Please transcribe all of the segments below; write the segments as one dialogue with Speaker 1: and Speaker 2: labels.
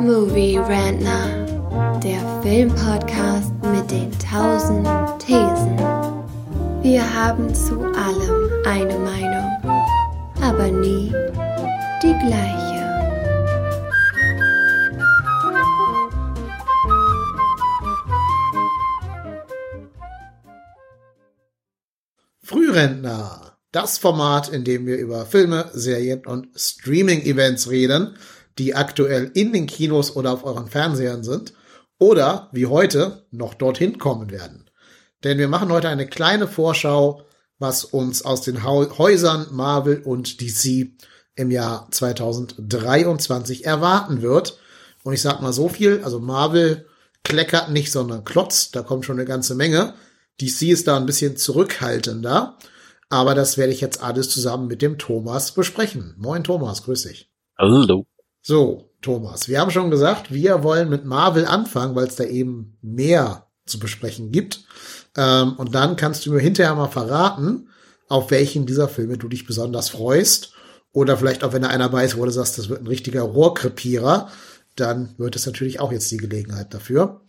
Speaker 1: Movie Rantner, der Filmpodcast mit den tausend Thesen. Wir haben zu allem eine Meinung, aber nie die gleiche.
Speaker 2: Frührentner, das Format, in dem wir über Filme, Serien und Streaming-Events reden, die aktuell in den Kinos oder auf euren Fernsehern sind oder wie heute noch dorthin kommen werden. Denn wir machen heute eine kleine Vorschau, was uns aus den Häusern Marvel und DC im Jahr 2023 erwarten wird. Und ich sag mal so viel, also Marvel kleckert nicht, sondern klotzt, da kommt schon eine ganze Menge. DC ist da ein bisschen zurückhaltender, aber das werde ich jetzt alles zusammen mit dem Thomas besprechen. Moin Thomas, grüß dich.
Speaker 3: Hallo.
Speaker 2: So, Thomas, wir haben schon gesagt, wir wollen mit Marvel anfangen, weil es da eben mehr zu besprechen gibt. Ähm, und dann kannst du mir hinterher mal verraten, auf welchen dieser Filme du dich besonders freust. Oder vielleicht auch, wenn da einer weiß, wo du sagst, das wird ein richtiger Rohrkrepierer, dann wird es natürlich auch jetzt die Gelegenheit dafür.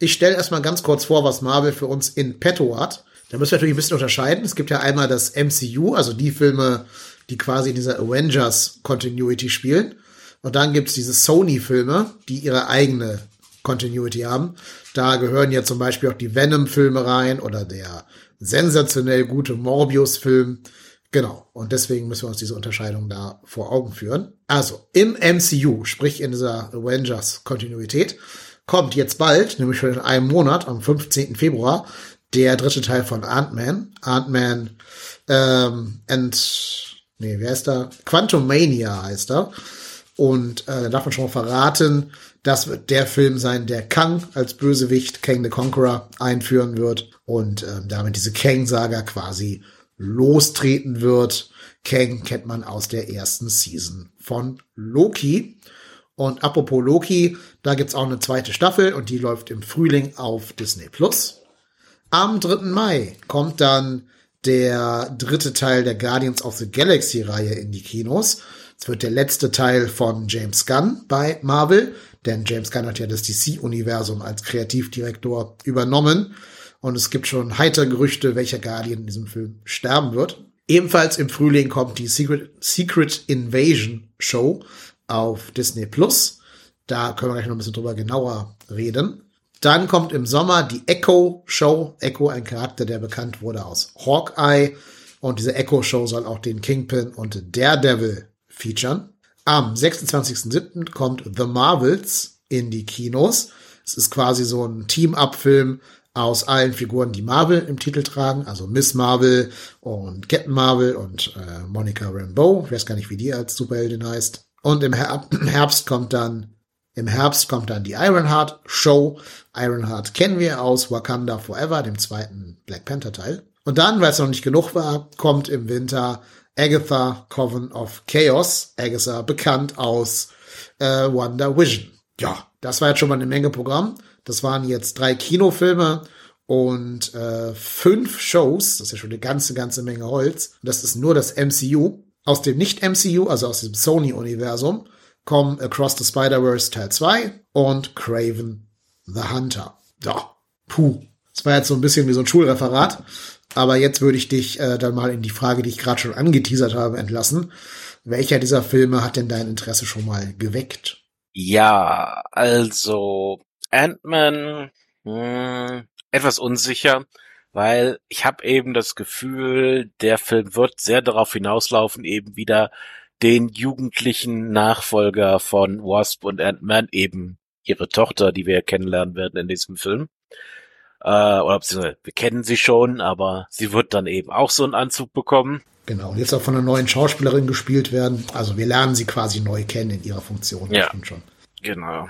Speaker 2: Ich stelle erstmal ganz kurz vor, was Marvel für uns in petto hat. Da müssen wir natürlich ein bisschen unterscheiden. Es gibt ja einmal das MCU, also die Filme, die quasi in dieser Avengers Continuity spielen. Und dann gibt's diese Sony-Filme, die ihre eigene Continuity haben. Da gehören ja zum Beispiel auch die Venom-Filme rein oder der sensationell gute Morbius-Film. Genau. Und deswegen müssen wir uns diese Unterscheidung da vor Augen führen. Also, im MCU, sprich in dieser Avengers-Kontinuität, kommt jetzt bald, nämlich schon in einem Monat, am 15. Februar, der dritte Teil von Ant-Man. Ant-Man ähm, and, nee, wer ist da? Quantum Mania heißt er. Und äh, da darf man schon mal verraten, das wird der Film sein, der Kang als Bösewicht, Kang the Conqueror, einführen wird und äh, damit diese Kang-Saga quasi lostreten wird. Kang kennt man aus der ersten Season von Loki. Und apropos Loki, da gibt's auch eine zweite Staffel und die läuft im Frühling auf Disney Plus. Am 3. Mai kommt dann der dritte Teil der Guardians of the Galaxy Reihe in die Kinos. Es wird der letzte Teil von James Gunn bei Marvel, denn James Gunn hat ja das DC-Universum als Kreativdirektor übernommen. Und es gibt schon heitere Gerüchte, welcher Guardian in diesem Film sterben wird. Ebenfalls im Frühling kommt die Secret, Secret Invasion Show auf Disney Plus. Da können wir gleich noch ein bisschen drüber genauer reden. Dann kommt im Sommer die Echo Show. Echo, ein Charakter, der bekannt wurde aus Hawkeye. Und diese Echo Show soll auch den Kingpin und Daredevil featuren. Am 26.07. kommt The Marvels in die Kinos. Es ist quasi so ein Team-Up-Film aus allen Figuren, die Marvel im Titel tragen, also Miss Marvel und Captain Marvel und äh, Monica Rambeau. Ich weiß gar nicht, wie die als Superheldin heißt. Und im, Her im Herbst kommt dann im Herbst kommt dann die Ironheart Show. Ironheart kennen wir aus Wakanda Forever, dem zweiten Black Panther Teil. Und dann, weil es noch nicht genug war, kommt im Winter Agatha Coven of Chaos. Agatha bekannt aus äh, Wonder Vision. Ja, das war jetzt schon mal eine Menge Programm. Das waren jetzt drei Kinofilme und äh, fünf Shows. Das ist ja schon eine ganze, ganze Menge Holz. Und das ist nur das MCU. Aus dem Nicht-MCU, also aus dem Sony-Universum, kommen Across the Spider-Verse Teil 2 und Craven the Hunter. Ja, puh. Das war jetzt so ein bisschen wie so ein Schulreferat. Aber jetzt würde ich dich äh, dann mal in die Frage, die ich gerade schon angeteasert habe, entlassen. Welcher dieser Filme hat denn dein Interesse schon mal geweckt?
Speaker 3: Ja, also Ant-Man hm, etwas unsicher, weil ich habe eben das Gefühl, der Film wird sehr darauf hinauslaufen, eben wieder den jugendlichen Nachfolger von Wasp und Ant-Man, eben ihre Tochter, die wir kennenlernen werden in diesem Film, äh, oder beziehungsweise wir kennen sie schon, aber sie wird dann eben auch so einen Anzug bekommen.
Speaker 2: Genau, und jetzt auch von einer neuen Schauspielerin gespielt werden. Also wir lernen sie quasi neu kennen in ihrer Funktion.
Speaker 3: Ja, schon. genau.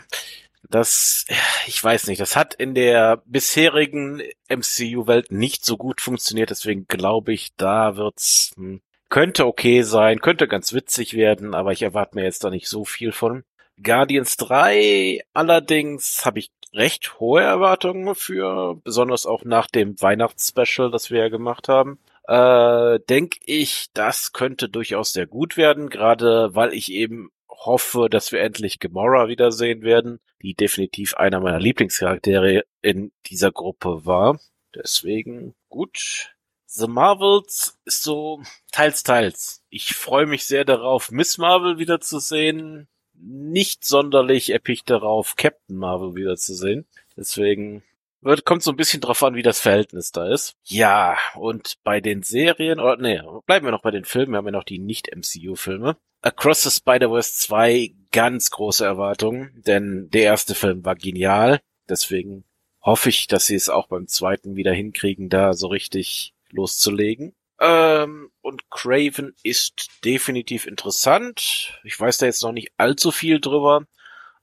Speaker 3: Das, ich weiß nicht, das hat in der bisherigen MCU-Welt nicht so gut funktioniert, deswegen glaube ich, da wird's, hm, könnte okay sein, könnte ganz witzig werden, aber ich erwarte mir jetzt da nicht so viel von. Guardians 3 allerdings habe ich recht hohe Erwartungen für, besonders auch nach dem Weihnachtsspecial, das wir ja gemacht haben. Äh, denke ich, das könnte durchaus sehr gut werden, gerade weil ich eben hoffe, dass wir endlich Gamora wiedersehen werden, die definitiv einer meiner Lieblingscharaktere in dieser Gruppe war. Deswegen gut. The Marvels ist so teils, teils. Ich freue mich sehr darauf, Miss Marvel wiederzusehen. Nicht sonderlich episch darauf, Captain Marvel wiederzusehen. Deswegen wird, kommt so ein bisschen drauf an, wie das Verhältnis da ist. Ja, und bei den Serien, oder nee, bleiben wir noch bei den Filmen, wir haben ja noch die Nicht-MCU-Filme. Across the Spider-Verse 2 ganz große Erwartungen, denn der erste Film war genial. Deswegen hoffe ich, dass sie es auch beim zweiten wieder hinkriegen, da so richtig loszulegen. Ähm, und Craven ist definitiv interessant. Ich weiß da jetzt noch nicht allzu viel drüber,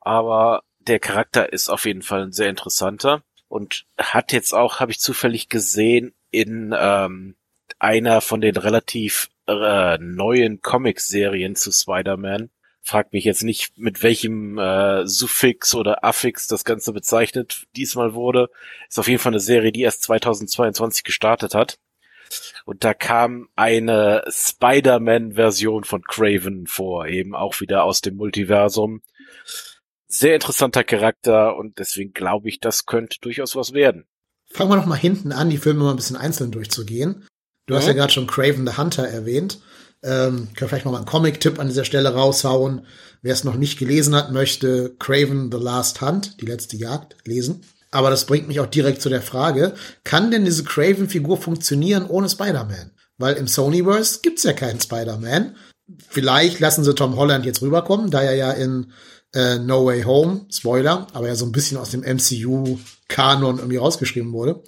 Speaker 3: aber der Charakter ist auf jeden Fall ein sehr interessanter und hat jetzt auch, habe ich zufällig gesehen, in ähm, einer von den relativ äh, neuen Comic-Serien zu Spider-Man. Fragt mich jetzt nicht, mit welchem äh, Suffix oder Affix das Ganze bezeichnet diesmal wurde. Ist auf jeden Fall eine Serie, die erst 2022 gestartet hat. Und da kam eine Spider-Man-Version von Craven vor, eben auch wieder aus dem Multiversum sehr interessanter Charakter und deswegen glaube ich, das könnte durchaus was werden.
Speaker 2: Fangen wir noch mal hinten an, die Filme mal ein bisschen einzeln durchzugehen. Du mhm. hast ja gerade schon Craven the Hunter erwähnt. Ähm, können vielleicht mal einen Comic-Tipp an dieser Stelle raushauen. Wer es noch nicht gelesen hat, möchte Craven the Last Hunt, die letzte Jagd, lesen. Aber das bringt mich auch direkt zu der Frage, kann denn diese Craven-Figur funktionieren ohne Spider-Man? Weil im Sonyverse gibt's ja keinen Spider-Man. Vielleicht lassen sie Tom Holland jetzt rüberkommen, da er ja in äh, No Way Home, Spoiler, aber ja so ein bisschen aus dem MCU-Kanon irgendwie rausgeschrieben wurde.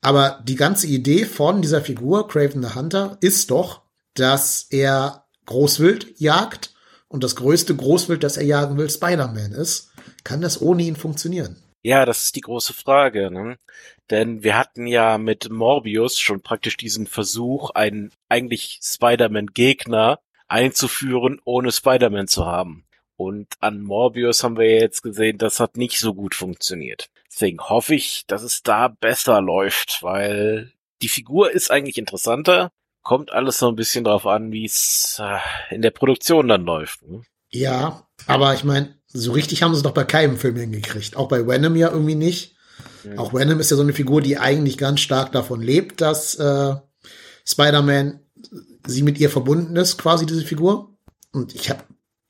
Speaker 2: Aber die ganze Idee von dieser Figur, Craven the Hunter, ist doch, dass er Großwild jagt und das größte Großwild, das er jagen will, Spider-Man ist. Kann das ohne ihn funktionieren?
Speaker 3: Ja, das ist die große Frage. Ne? Denn wir hatten ja mit Morbius schon praktisch diesen Versuch, einen eigentlich Spider-Man-Gegner einzuführen, ohne Spider-Man zu haben. Und an Morbius haben wir jetzt gesehen, das hat nicht so gut funktioniert. Deswegen hoffe ich, dass es da besser läuft, weil die Figur ist eigentlich interessanter. Kommt alles so ein bisschen drauf an, wie es äh, in der Produktion dann läuft. Ne?
Speaker 2: Ja, aber ich meine, so richtig haben sie es doch bei keinem Film hingekriegt. Auch bei Venom ja irgendwie nicht. Mhm. Auch Venom ist ja so eine Figur, die eigentlich ganz stark davon lebt, dass äh, Spider-Man sie mit ihr verbunden ist, quasi diese Figur. Und ich habe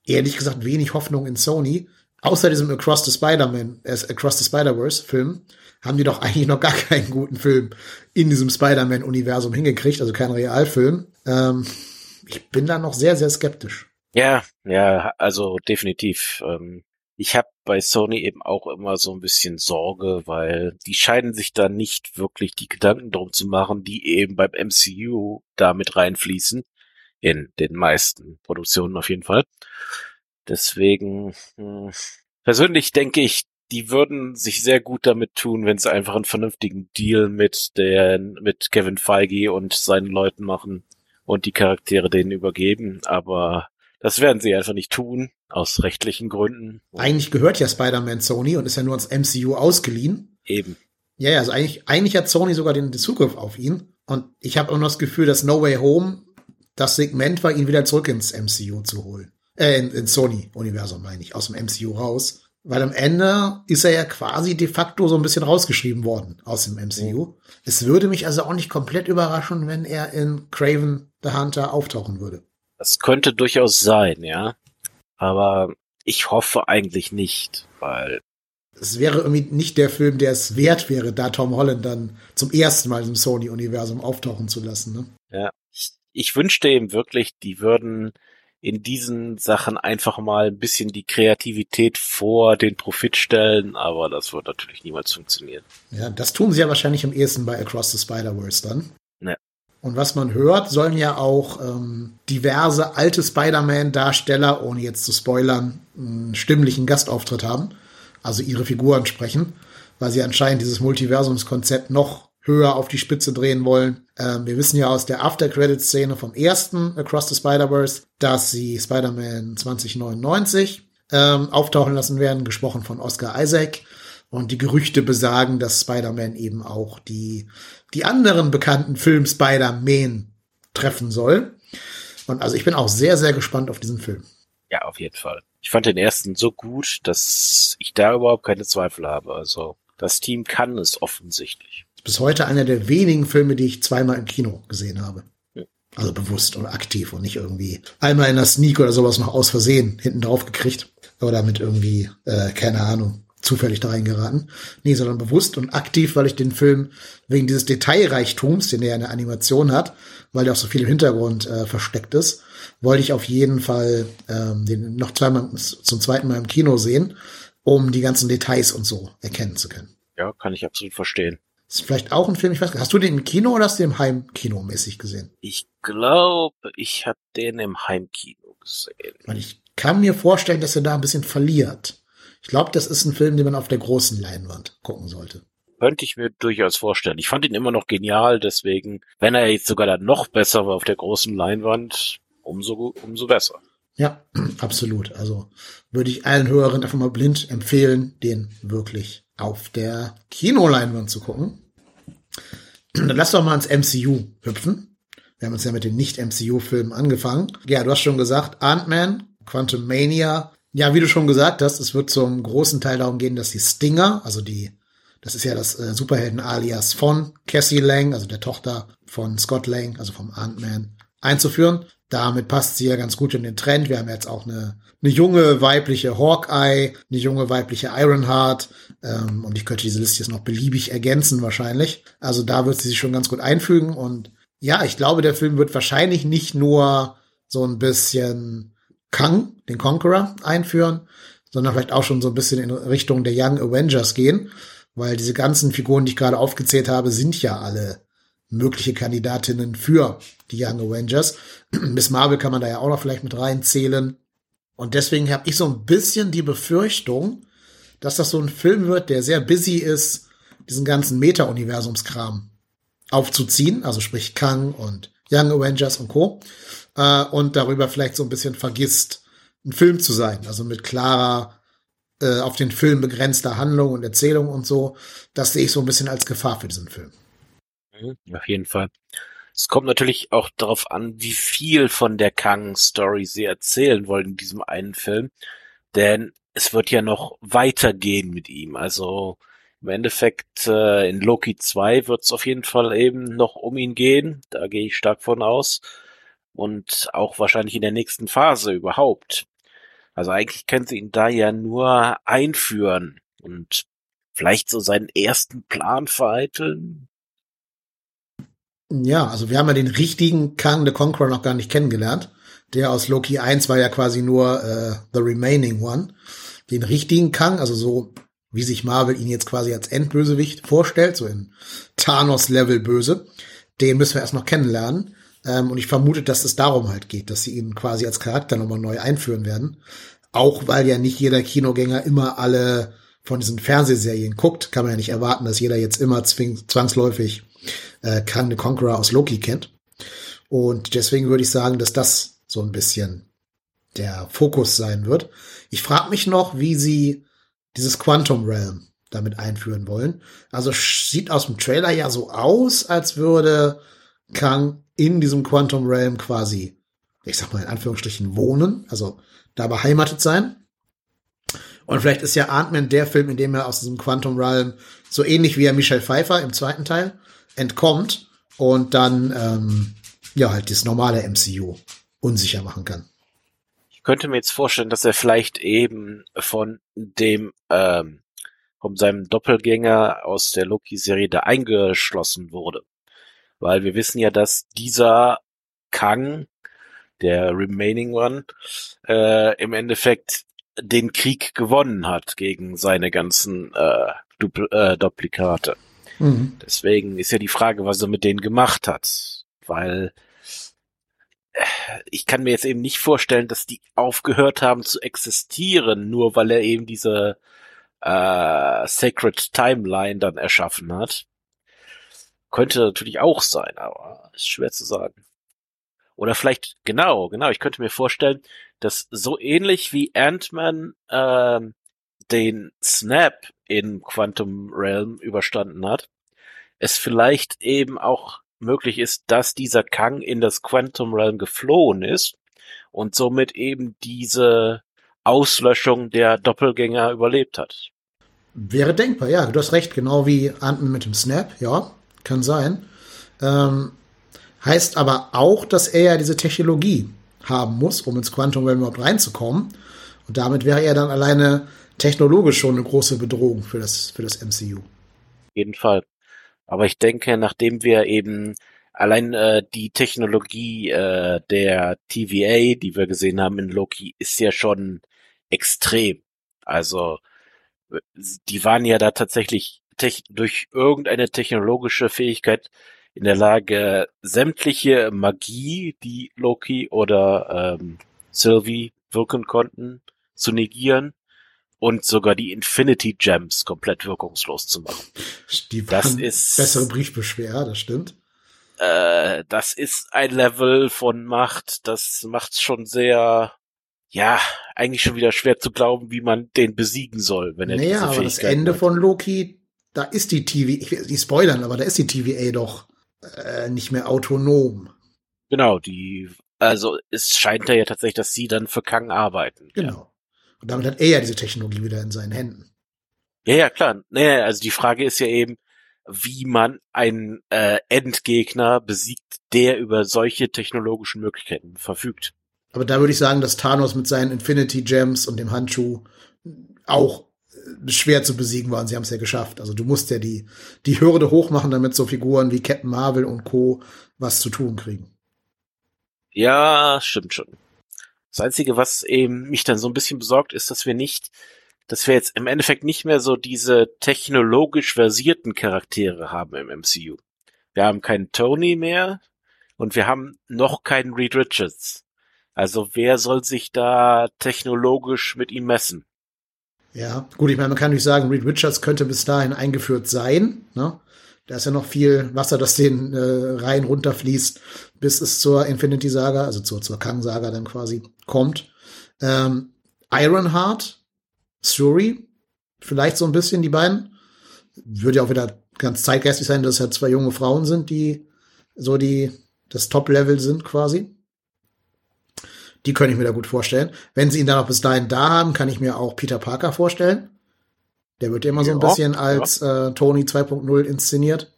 Speaker 2: ehrlich gesagt wenig Hoffnung in Sony. Außer diesem Across the Spider-Man, äh, Across the Spider-Verse Film, haben die doch eigentlich noch gar keinen guten Film in diesem Spider-Man-Universum hingekriegt, also kein Realfilm. Ähm, ich bin da noch sehr, sehr skeptisch.
Speaker 3: Ja, ja, also definitiv. Ähm, ich habe bei Sony eben auch immer so ein bisschen Sorge, weil die scheinen sich da nicht wirklich die Gedanken drum zu machen, die eben beim MCU da mit reinfließen in den meisten Produktionen auf jeden Fall. Deswegen hm, persönlich denke ich, die würden sich sehr gut damit tun, wenn sie einfach einen vernünftigen Deal mit den mit Kevin Feige und seinen Leuten machen und die Charaktere denen übergeben. Aber das werden sie einfach nicht tun aus rechtlichen Gründen.
Speaker 2: Eigentlich gehört ja Spider-Man Sony und ist ja nur ans MCU ausgeliehen.
Speaker 3: Eben.
Speaker 2: Ja, ja, also eigentlich, eigentlich hat Sony sogar den, den Zugriff auf ihn. Und ich habe auch noch das Gefühl, dass No Way Home das Segment war, ihn wieder zurück ins MCU zu holen. Äh, in, ins Sony-Universum, meine ich, aus dem MCU raus. Weil am Ende ist er ja quasi de facto so ein bisschen rausgeschrieben worden aus dem MCU. Mhm. Es würde mich also auch nicht komplett überraschen, wenn er in Craven the Hunter auftauchen würde.
Speaker 3: Das könnte durchaus sein, ja. Aber ich hoffe eigentlich nicht, weil
Speaker 2: es wäre irgendwie nicht der Film, der es wert wäre, da Tom Holland dann zum ersten Mal im Sony-Universum auftauchen zu lassen. Ne?
Speaker 3: Ja, ich ich wünschte eben wirklich, die würden in diesen Sachen einfach mal ein bisschen die Kreativität vor den Profit stellen, aber das wird natürlich niemals funktionieren.
Speaker 2: Ja, das tun sie ja wahrscheinlich am ehesten bei Across the Spider-Verse dann. Und was man hört, sollen ja auch ähm, diverse alte Spider-Man-Darsteller, ohne jetzt zu spoilern, einen stimmlichen Gastauftritt haben, also ihre Figuren sprechen, weil sie anscheinend dieses Multiversumskonzept noch höher auf die Spitze drehen wollen. Ähm, wir wissen ja aus der After-Credit-Szene vom ersten Across the Spider-Verse, dass sie Spider-Man 2099 ähm, auftauchen lassen werden, gesprochen von Oscar Isaac. Und die Gerüchte besagen, dass Spider-Man eben auch die, die anderen bekannten Film Spider-Man treffen soll. Und also ich bin auch sehr, sehr gespannt auf diesen Film.
Speaker 3: Ja, auf jeden Fall. Ich fand den ersten so gut, dass ich da überhaupt keine Zweifel habe. Also das Team kann es offensichtlich.
Speaker 2: Bis heute einer der wenigen Filme, die ich zweimal im Kino gesehen habe. Also bewusst und aktiv und nicht irgendwie einmal in der Sneak oder sowas noch aus Versehen hinten drauf gekriegt. Oder mit irgendwie, äh, keine Ahnung, zufällig da reingeraten. Nee, sondern bewusst und aktiv, weil ich den Film wegen dieses Detailreichtums, den er in der Animation hat, weil der auch so viel im Hintergrund äh, versteckt ist, wollte ich auf jeden Fall ähm, den noch zweimal zum zweiten Mal im Kino sehen, um die ganzen Details und so erkennen zu können.
Speaker 3: Ja, kann ich absolut verstehen.
Speaker 2: ist vielleicht auch ein Film, ich weiß hast du den im Kino oder hast du den im Heimkino mäßig gesehen?
Speaker 3: Ich glaube, ich habe den im Heimkino gesehen.
Speaker 2: Weil ich kann mir vorstellen, dass er da ein bisschen verliert. Ich glaube, das ist ein Film, den man auf der großen Leinwand gucken sollte.
Speaker 3: Könnte ich mir durchaus vorstellen. Ich fand ihn immer noch genial, deswegen, wenn er jetzt sogar dann noch besser war auf der großen Leinwand, umso, umso besser.
Speaker 2: Ja, absolut. Also würde ich allen Hörern einfach mal blind empfehlen, den wirklich auf der Kinoleinwand zu gucken. Dann lass doch mal ins MCU hüpfen. Wir haben uns ja mit den Nicht-MCU-Filmen angefangen. Ja, du hast schon gesagt, Ant-Man, Quantum Mania. Ja, wie du schon gesagt hast, es wird zum großen Teil darum gehen, dass die Stinger, also die, das ist ja das äh, Superhelden-Alias von Cassie Lang, also der Tochter von Scott Lang, also vom Ant-Man, einzuführen. Damit passt sie ja ganz gut in den Trend. Wir haben jetzt auch eine, eine junge weibliche Hawkeye, eine junge weibliche Ironheart. Ähm, und ich könnte diese Liste jetzt noch beliebig ergänzen wahrscheinlich. Also da wird sie sich schon ganz gut einfügen. Und ja, ich glaube, der Film wird wahrscheinlich nicht nur so ein bisschen Kang, den Conqueror, einführen, sondern vielleicht auch schon so ein bisschen in Richtung der Young Avengers gehen. Weil diese ganzen Figuren, die ich gerade aufgezählt habe, sind ja alle mögliche Kandidatinnen für die Young Avengers. Miss Marvel kann man da ja auch noch vielleicht mit reinzählen. Und deswegen habe ich so ein bisschen die Befürchtung, dass das so ein Film wird, der sehr busy ist, diesen ganzen Meta-Universumskram aufzuziehen, also sprich Kang und Young Avengers und Co. Äh, und darüber vielleicht so ein bisschen vergisst, ein Film zu sein, also mit klarer, äh, auf den Film begrenzter Handlung und Erzählung und so. Das sehe ich so ein bisschen als Gefahr für diesen Film.
Speaker 3: Mhm, auf jeden Fall. Es kommt natürlich auch darauf an, wie viel von der Kang-Story sie erzählen wollen in diesem einen Film. Denn es wird ja noch weitergehen mit ihm. Also im Endeffekt äh, in Loki 2 wird es auf jeden Fall eben noch um ihn gehen. Da gehe ich stark von aus. Und auch wahrscheinlich in der nächsten Phase überhaupt. Also eigentlich können sie ihn da ja nur einführen und vielleicht so seinen ersten Plan vereiteln.
Speaker 2: Ja, also wir haben ja den richtigen Kang the Conqueror noch gar nicht kennengelernt. Der aus Loki 1 war ja quasi nur äh, The Remaining One. Den richtigen Kang, also so wie sich Marvel ihn jetzt quasi als Endbösewicht vorstellt, so in Thanos-Level böse, den müssen wir erst noch kennenlernen. Ähm, und ich vermute, dass es darum halt geht, dass sie ihn quasi als Charakter nochmal neu einführen werden. Auch weil ja nicht jeder Kinogänger immer alle von diesen Fernsehserien guckt, kann man ja nicht erwarten, dass jeder jetzt immer zwangsläufig äh, Kang the Conqueror aus Loki kennt. Und deswegen würde ich sagen, dass das so ein bisschen der Fokus sein wird. Ich frage mich noch, wie sie dieses Quantum Realm damit einführen wollen. Also sieht aus dem Trailer ja so aus, als würde Kang in diesem Quantum Realm quasi, ich sag mal in Anführungsstrichen, wohnen, also da beheimatet sein. Und vielleicht ist ja Ant-Man der Film, in dem er aus diesem Quantum Realm so ähnlich wie er Michelle Pfeiffer im zweiten Teil entkommt und dann ähm, ja halt das normale MCU unsicher machen kann.
Speaker 3: Ich könnte mir jetzt vorstellen, dass er vielleicht eben von dem ähm, von seinem Doppelgänger aus der Loki-Serie da eingeschlossen wurde. Weil wir wissen ja, dass dieser Kang, der Remaining One, äh, im Endeffekt den Krieg gewonnen hat gegen seine ganzen äh, Dupl äh, Duplikate. Mhm. Deswegen ist ja die Frage, was er mit denen gemacht hat. Weil ich kann mir jetzt eben nicht vorstellen, dass die aufgehört haben zu existieren, nur weil er eben diese äh, Sacred Timeline dann erschaffen hat. Könnte natürlich auch sein, aber ist schwer zu sagen. Oder vielleicht, genau, genau, ich könnte mir vorstellen, dass so ähnlich wie Ant-Man äh, den Snap in Quantum Realm überstanden hat, es vielleicht eben auch möglich ist, dass dieser Kang in das Quantum Realm geflohen ist und somit eben diese Auslöschung der Doppelgänger überlebt hat.
Speaker 2: Wäre denkbar, ja, du hast recht, genau wie Ant-Man mit dem Snap, ja, kann sein. Ähm, heißt aber auch, dass er ja diese Technologie haben muss, um ins Quantum Realm überhaupt reinzukommen. Und damit wäre er dann alleine technologisch schon eine große Bedrohung für das, für das MCU.
Speaker 3: Jeden Fall. Aber ich denke, nachdem wir eben allein äh, die Technologie äh, der TVA, die wir gesehen haben in Loki, ist ja schon extrem. Also die waren ja da tatsächlich durch irgendeine technologische Fähigkeit in der Lage, sämtliche Magie, die Loki oder ähm, Sylvie wirken konnten, zu negieren und sogar die Infinity Gems komplett wirkungslos zu machen.
Speaker 2: Die das ist bessere Briefbeschwer, das stimmt.
Speaker 3: Äh, das ist ein Level von Macht, das macht schon sehr, ja, eigentlich schon wieder schwer zu glauben, wie man den besiegen soll, wenn er naja, diese aber
Speaker 2: das Ende hat. von Loki, da ist die TVA, ich will nicht spoilern, aber da ist die TVA doch äh, nicht mehr autonom.
Speaker 3: Genau, die, also es scheint ja tatsächlich, dass sie dann für Kang arbeiten.
Speaker 2: Genau. Ja. Und damit hat er ja diese Technologie wieder in seinen Händen.
Speaker 3: Ja, ja, klar. Naja, also die Frage ist ja eben, wie man einen äh, Endgegner besiegt, der über solche technologischen Möglichkeiten verfügt.
Speaker 2: Aber da würde ich sagen, dass Thanos mit seinen Infinity Gems und dem Handschuh auch äh, schwer zu besiegen war und sie haben es ja geschafft. Also du musst ja die, die Hürde hochmachen, damit so Figuren wie Captain Marvel und Co. was zu tun kriegen.
Speaker 3: Ja, stimmt schon. Das Einzige, was eben mich dann so ein bisschen besorgt, ist, dass wir nicht, dass wir jetzt im Endeffekt nicht mehr so diese technologisch versierten Charaktere haben im MCU. Wir haben keinen Tony mehr und wir haben noch keinen Reed Richards. Also wer soll sich da technologisch mit ihm messen?
Speaker 2: Ja, gut, ich meine, man kann nicht sagen, Reed Richards könnte bis dahin eingeführt sein. Ne? Da ist ja noch viel Wasser, das den äh, Rhein runterfließt, bis es zur Infinity Saga, also zur, zur Kang Saga dann quasi kommt. Ähm, Ironheart, Shuri, vielleicht so ein bisschen die beiden. Würde ja auch wieder ganz zeitgeistig sein, dass es halt zwei junge Frauen sind, die so die das Top-Level sind quasi. Die könnte ich mir da gut vorstellen. Wenn sie ihn dann auch bis dahin da haben, kann ich mir auch Peter Parker vorstellen. Der wird ja immer so ein bisschen als äh, Tony 2.0 inszeniert.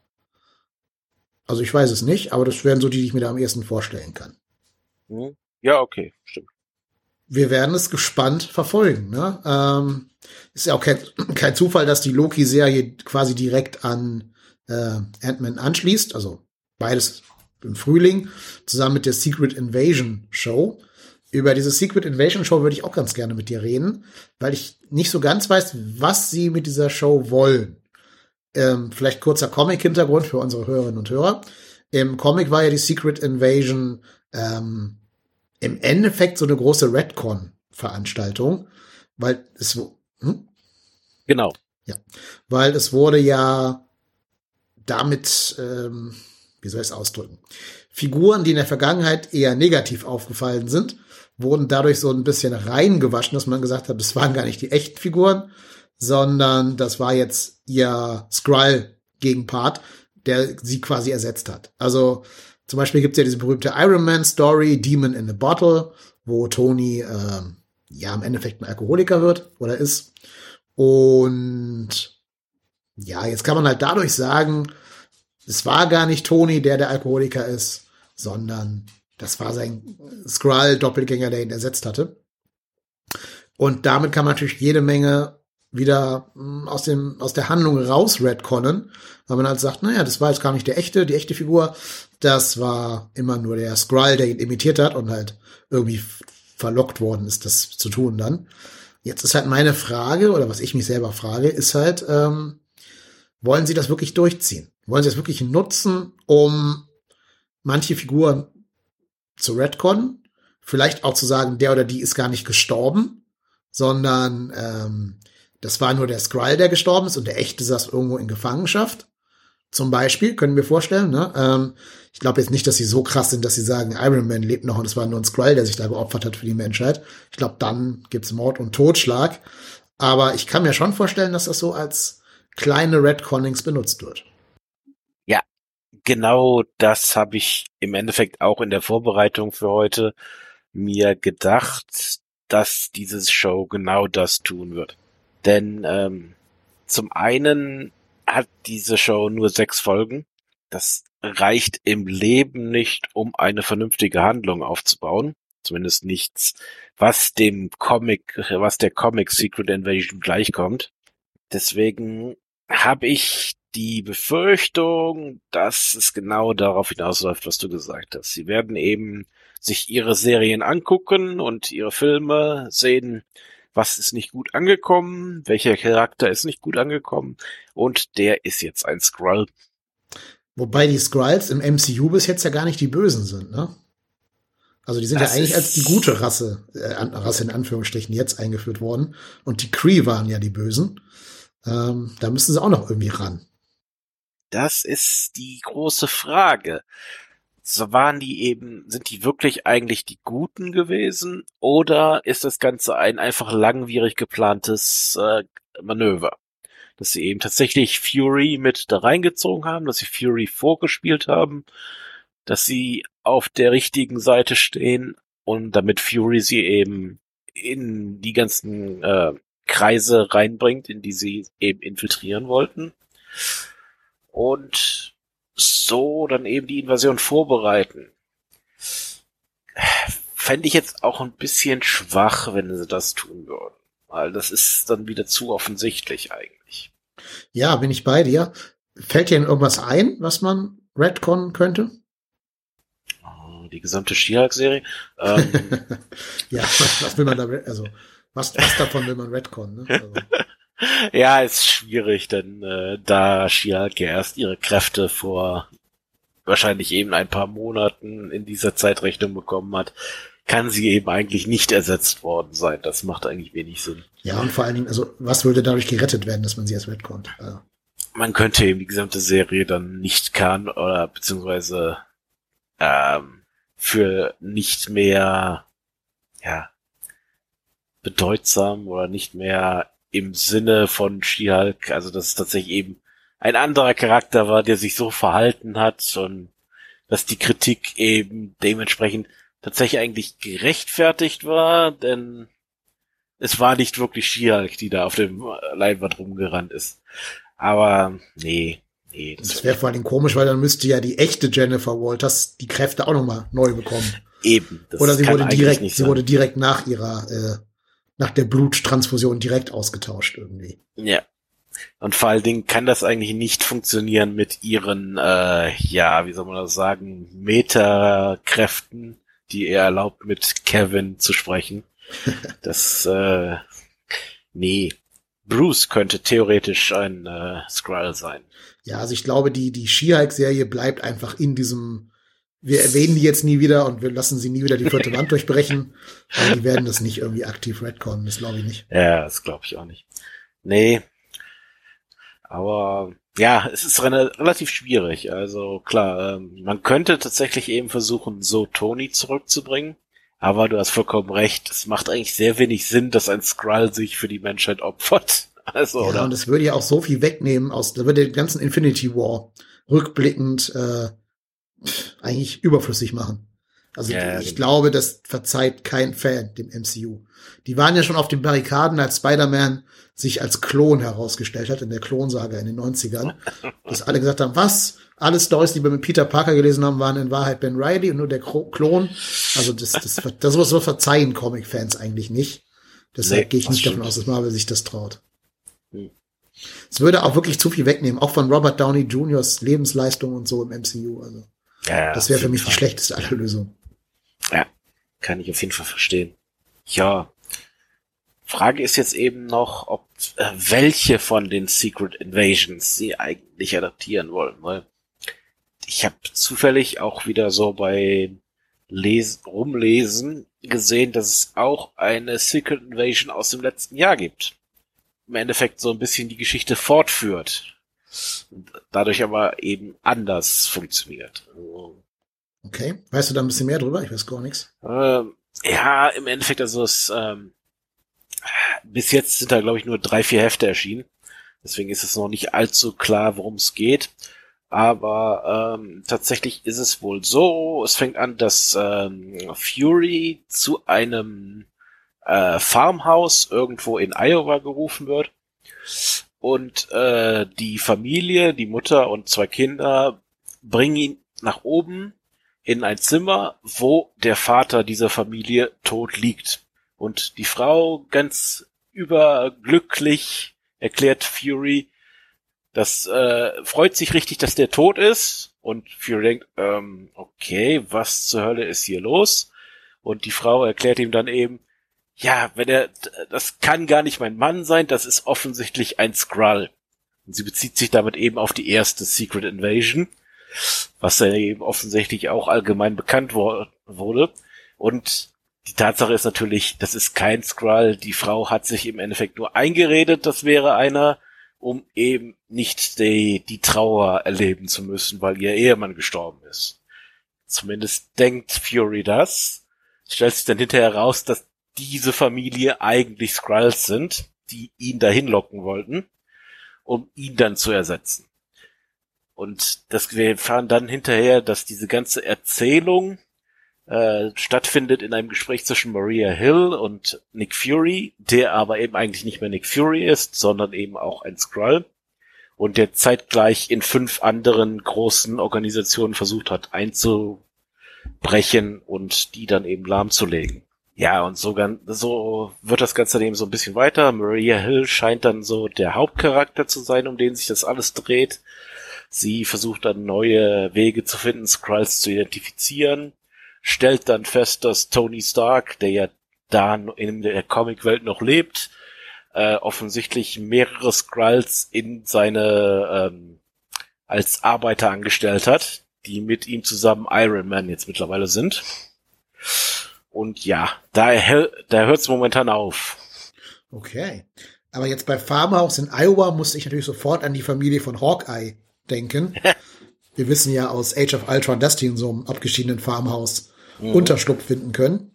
Speaker 2: Also ich weiß es nicht, aber das wären so die, die ich mir da am ehesten vorstellen kann.
Speaker 3: Hm. Ja, okay, stimmt.
Speaker 2: Wir werden es gespannt verfolgen. Ne? Ähm, ist ja auch kein, kein Zufall, dass die Loki-Serie quasi direkt an äh, Ant-Man anschließt. Also beides im Frühling, zusammen mit der Secret Invasion Show über diese Secret Invasion Show würde ich auch ganz gerne mit dir reden, weil ich nicht so ganz weiß, was sie mit dieser Show wollen. Ähm, vielleicht kurzer Comic-Hintergrund für unsere Hörerinnen und Hörer. Im Comic war ja die Secret Invasion ähm, im Endeffekt so eine große Redcon-Veranstaltung, weil es hm?
Speaker 3: genau
Speaker 2: ja, weil es wurde ja damit ähm, wie soll ich es ausdrücken Figuren, die in der Vergangenheit eher negativ aufgefallen sind, wurden dadurch so ein bisschen reingewaschen, dass man gesagt hat, das waren gar nicht die echten Figuren, sondern das war jetzt ihr Skrull-Gegenpart, der sie quasi ersetzt hat. Also zum Beispiel gibt's ja diese berühmte Iron Man Story, Demon in a Bottle, wo Tony äh, ja im Endeffekt ein Alkoholiker wird oder ist. Und ja, jetzt kann man halt dadurch sagen, es war gar nicht Tony, der der Alkoholiker ist, sondern das war sein Skrull-Doppelgänger, der ihn ersetzt hatte. Und damit kann man natürlich jede Menge wieder hm, aus dem aus der Handlung raus redconnen, weil man halt sagt, naja, das war jetzt gar nicht der echte, die echte Figur, das war immer nur der Skrull, der ihn imitiert hat und halt irgendwie verlockt worden ist, das zu tun dann. Jetzt ist halt meine Frage oder was ich mich selber frage, ist halt, ähm, wollen Sie das wirklich durchziehen? Wollen Sie das wirklich nutzen, um manche Figuren zu Redcon, vielleicht auch zu sagen, der oder die ist gar nicht gestorben, sondern ähm, das war nur der Skrull, der gestorben ist und der echte saß irgendwo in Gefangenschaft. Zum Beispiel, können wir vorstellen. Ne? Ähm, ich glaube jetzt nicht, dass sie so krass sind, dass sie sagen, Iron Man lebt noch und es war nur ein Skrull, der sich da geopfert hat für die Menschheit. Ich glaube, dann gibt's Mord und Totschlag. Aber ich kann mir schon vorstellen, dass das so als kleine Redconnings benutzt wird
Speaker 3: genau das habe ich im Endeffekt auch in der Vorbereitung für heute mir gedacht, dass diese Show genau das tun wird. Denn ähm, zum einen hat diese Show nur sechs Folgen. Das reicht im Leben nicht, um eine vernünftige Handlung aufzubauen. Zumindest nichts, was dem Comic, was der Comic Secret Invasion gleichkommt. Deswegen habe ich die Befürchtung, dass es genau darauf hinausläuft, was du gesagt hast. Sie werden eben sich ihre Serien angucken und ihre Filme sehen, was ist nicht gut angekommen, welcher Charakter ist nicht gut angekommen und der ist jetzt ein Skrull.
Speaker 2: Wobei die Skrulls im MCU bis jetzt ja gar nicht die Bösen sind, ne? Also die sind das ja eigentlich als die gute Rasse, äh, Rasse in Anführungsstrichen jetzt eingeführt worden. Und die Kree waren ja die Bösen. Ähm, da müssen sie auch noch irgendwie ran.
Speaker 3: Das ist die große Frage. So waren die eben, sind die wirklich eigentlich die Guten gewesen oder ist das Ganze ein einfach langwierig geplantes äh, Manöver? Dass sie eben tatsächlich Fury mit da reingezogen haben, dass sie Fury vorgespielt haben, dass sie auf der richtigen Seite stehen und damit Fury sie eben in die ganzen äh, Kreise reinbringt, in die sie eben infiltrieren wollten. Und so dann eben die Invasion vorbereiten. Fände ich jetzt auch ein bisschen schwach, wenn sie das tun würden. Weil das ist dann wieder zu offensichtlich eigentlich.
Speaker 2: Ja, bin ich bei dir. Fällt dir denn irgendwas ein, was man retconnen könnte?
Speaker 3: Oh, die gesamte She-Hulk-Serie. Ähm,
Speaker 2: ja, was, was, will man da, also was, was davon will man retconnen? Ne? Also.
Speaker 3: ja, ist schwierig, denn äh, da She-Hulk ja erst ihre Kräfte vor wahrscheinlich eben ein paar Monaten in dieser Zeitrechnung bekommen hat, kann sie eben eigentlich nicht ersetzt worden sein. Das macht eigentlich wenig Sinn.
Speaker 2: Ja, und vor allen Dingen, also was würde dadurch gerettet werden, dass man sie erst retconnt? Also.
Speaker 3: Man könnte eben die gesamte Serie dann nicht kann oder beziehungsweise ähm, für nicht mehr ja bedeutsam oder nicht mehr im Sinne von She-Hulk, also dass es tatsächlich eben ein anderer Charakter war, der sich so verhalten hat und dass die Kritik eben dementsprechend tatsächlich eigentlich gerechtfertigt war, denn es war nicht wirklich She-Hulk, die da auf dem Leinwand rumgerannt ist. Aber nee, nee.
Speaker 2: Das, das wäre vor allem komisch, weil dann müsste ja die echte Jennifer Walters die Kräfte auch nochmal neu bekommen.
Speaker 3: Eben.
Speaker 2: Oder sie wurde direkt, sie wurde direkt nach ihrer äh, nach der Bluttransfusion direkt ausgetauscht irgendwie.
Speaker 3: Ja. Und vor allen Dingen kann das eigentlich nicht funktionieren mit ihren, äh, ja, wie soll man das sagen, Metakräften, die er erlaubt, mit Kevin zu sprechen. Das, äh, nee. Bruce könnte theoretisch ein äh, Skrull sein.
Speaker 2: Ja, also ich glaube, die, die She-Hulk-Serie bleibt einfach in diesem wir erwähnen die jetzt nie wieder und wir lassen sie nie wieder die vierte Wand durchbrechen. Aber die werden das nicht irgendwie aktiv redconnen, das glaube ich nicht.
Speaker 3: Ja, das glaube ich auch nicht. Nee. Aber ja, es ist re relativ schwierig. Also klar, ähm, man könnte tatsächlich eben versuchen, so Tony zurückzubringen. Aber du hast vollkommen recht, es macht eigentlich sehr wenig Sinn, dass ein Skrull sich für die Menschheit opfert. Also,
Speaker 2: ja,
Speaker 3: oder?
Speaker 2: und es würde ja auch so viel wegnehmen aus, da würde den ganzen Infinity War rückblickend äh, eigentlich überflüssig machen. Also ja, ich genau. glaube, das verzeiht kein Fan dem MCU. Die waren ja schon auf den Barrikaden, als Spider-Man sich als Klon herausgestellt hat in der Klonsaga in den 90ern. dass alle gesagt haben, was? Alle Stories, die wir mit Peter Parker gelesen haben, waren in Wahrheit Ben Riley und nur der Klon. Also das, das, das, das so verzeihen Comic-Fans eigentlich nicht. Deshalb nee, gehe ich nicht davon aus, dass Marvel sich das traut. Hm. Es würde auch wirklich zu viel wegnehmen, auch von Robert Downey Jr.'s Lebensleistung und so im MCU. Also. Ja, das wäre für mich Fall. die schlechteste aller Lösungen.
Speaker 3: Ja, kann ich auf jeden Fall verstehen. Ja. Frage ist jetzt eben noch, ob äh, welche von den Secret Invasions sie eigentlich adaptieren wollen, weil ich habe zufällig auch wieder so bei Lesen, Rumlesen gesehen, dass es auch eine Secret Invasion aus dem letzten Jahr gibt. Im Endeffekt so ein bisschen die Geschichte fortführt dadurch aber eben anders funktioniert.
Speaker 2: Okay. Weißt du da ein bisschen mehr drüber? Ich weiß gar nichts.
Speaker 3: Ähm, ja, im Endeffekt, also es, ähm, bis jetzt sind da, glaube ich, nur drei, vier Hefte erschienen. Deswegen ist es noch nicht allzu klar, worum es geht. Aber ähm, tatsächlich ist es wohl so, es fängt an, dass ähm, Fury zu einem äh, Farmhaus irgendwo in Iowa gerufen wird. Und äh, die Familie, die Mutter und zwei Kinder bringen ihn nach oben in ein Zimmer, wo der Vater dieser Familie tot liegt. Und die Frau ganz überglücklich erklärt Fury, das äh, freut sich richtig, dass der tot ist. Und Fury denkt, ähm, okay, was zur Hölle ist hier los? Und die Frau erklärt ihm dann eben, ja, wenn er, das kann gar nicht mein Mann sein, das ist offensichtlich ein Skrull. Und sie bezieht sich damit eben auf die erste Secret Invasion, was ja eben offensichtlich auch allgemein bekannt wurde. Und die Tatsache ist natürlich, das ist kein Skrull. Die Frau hat sich im Endeffekt nur eingeredet, das wäre einer um eben nicht die, die Trauer erleben zu müssen, weil ihr Ehemann gestorben ist. Zumindest denkt Fury das. Stellt sich dann hinterher raus, dass diese Familie eigentlich Skrulls sind, die ihn dahin locken wollten, um ihn dann zu ersetzen. Und das, wir erfahren dann hinterher, dass diese ganze Erzählung äh, stattfindet in einem Gespräch zwischen Maria Hill und Nick Fury, der aber eben eigentlich nicht mehr Nick Fury ist, sondern eben auch ein Skrull und der zeitgleich in fünf anderen großen Organisationen versucht hat einzubrechen und die dann eben lahmzulegen. Ja, und so, so wird das Ganze eben so ein bisschen weiter. Maria Hill scheint dann so der Hauptcharakter zu sein, um den sich das alles dreht. Sie versucht dann neue Wege zu finden, Skrulls zu identifizieren stellt dann fest, dass Tony Stark, der ja da in der Comicwelt noch lebt, äh, offensichtlich mehrere Skrulls in seine ähm, als Arbeiter angestellt hat, die mit ihm zusammen Iron Man jetzt mittlerweile sind. Und ja, da, da hört es momentan auf.
Speaker 2: Okay. Aber jetzt bei Farmhouse in Iowa musste ich natürlich sofort an die Familie von Hawkeye denken. Wir wissen ja aus Age of Ultron, dass die in so einem abgeschiedenen Farmhaus mhm. Unterschlupf finden können.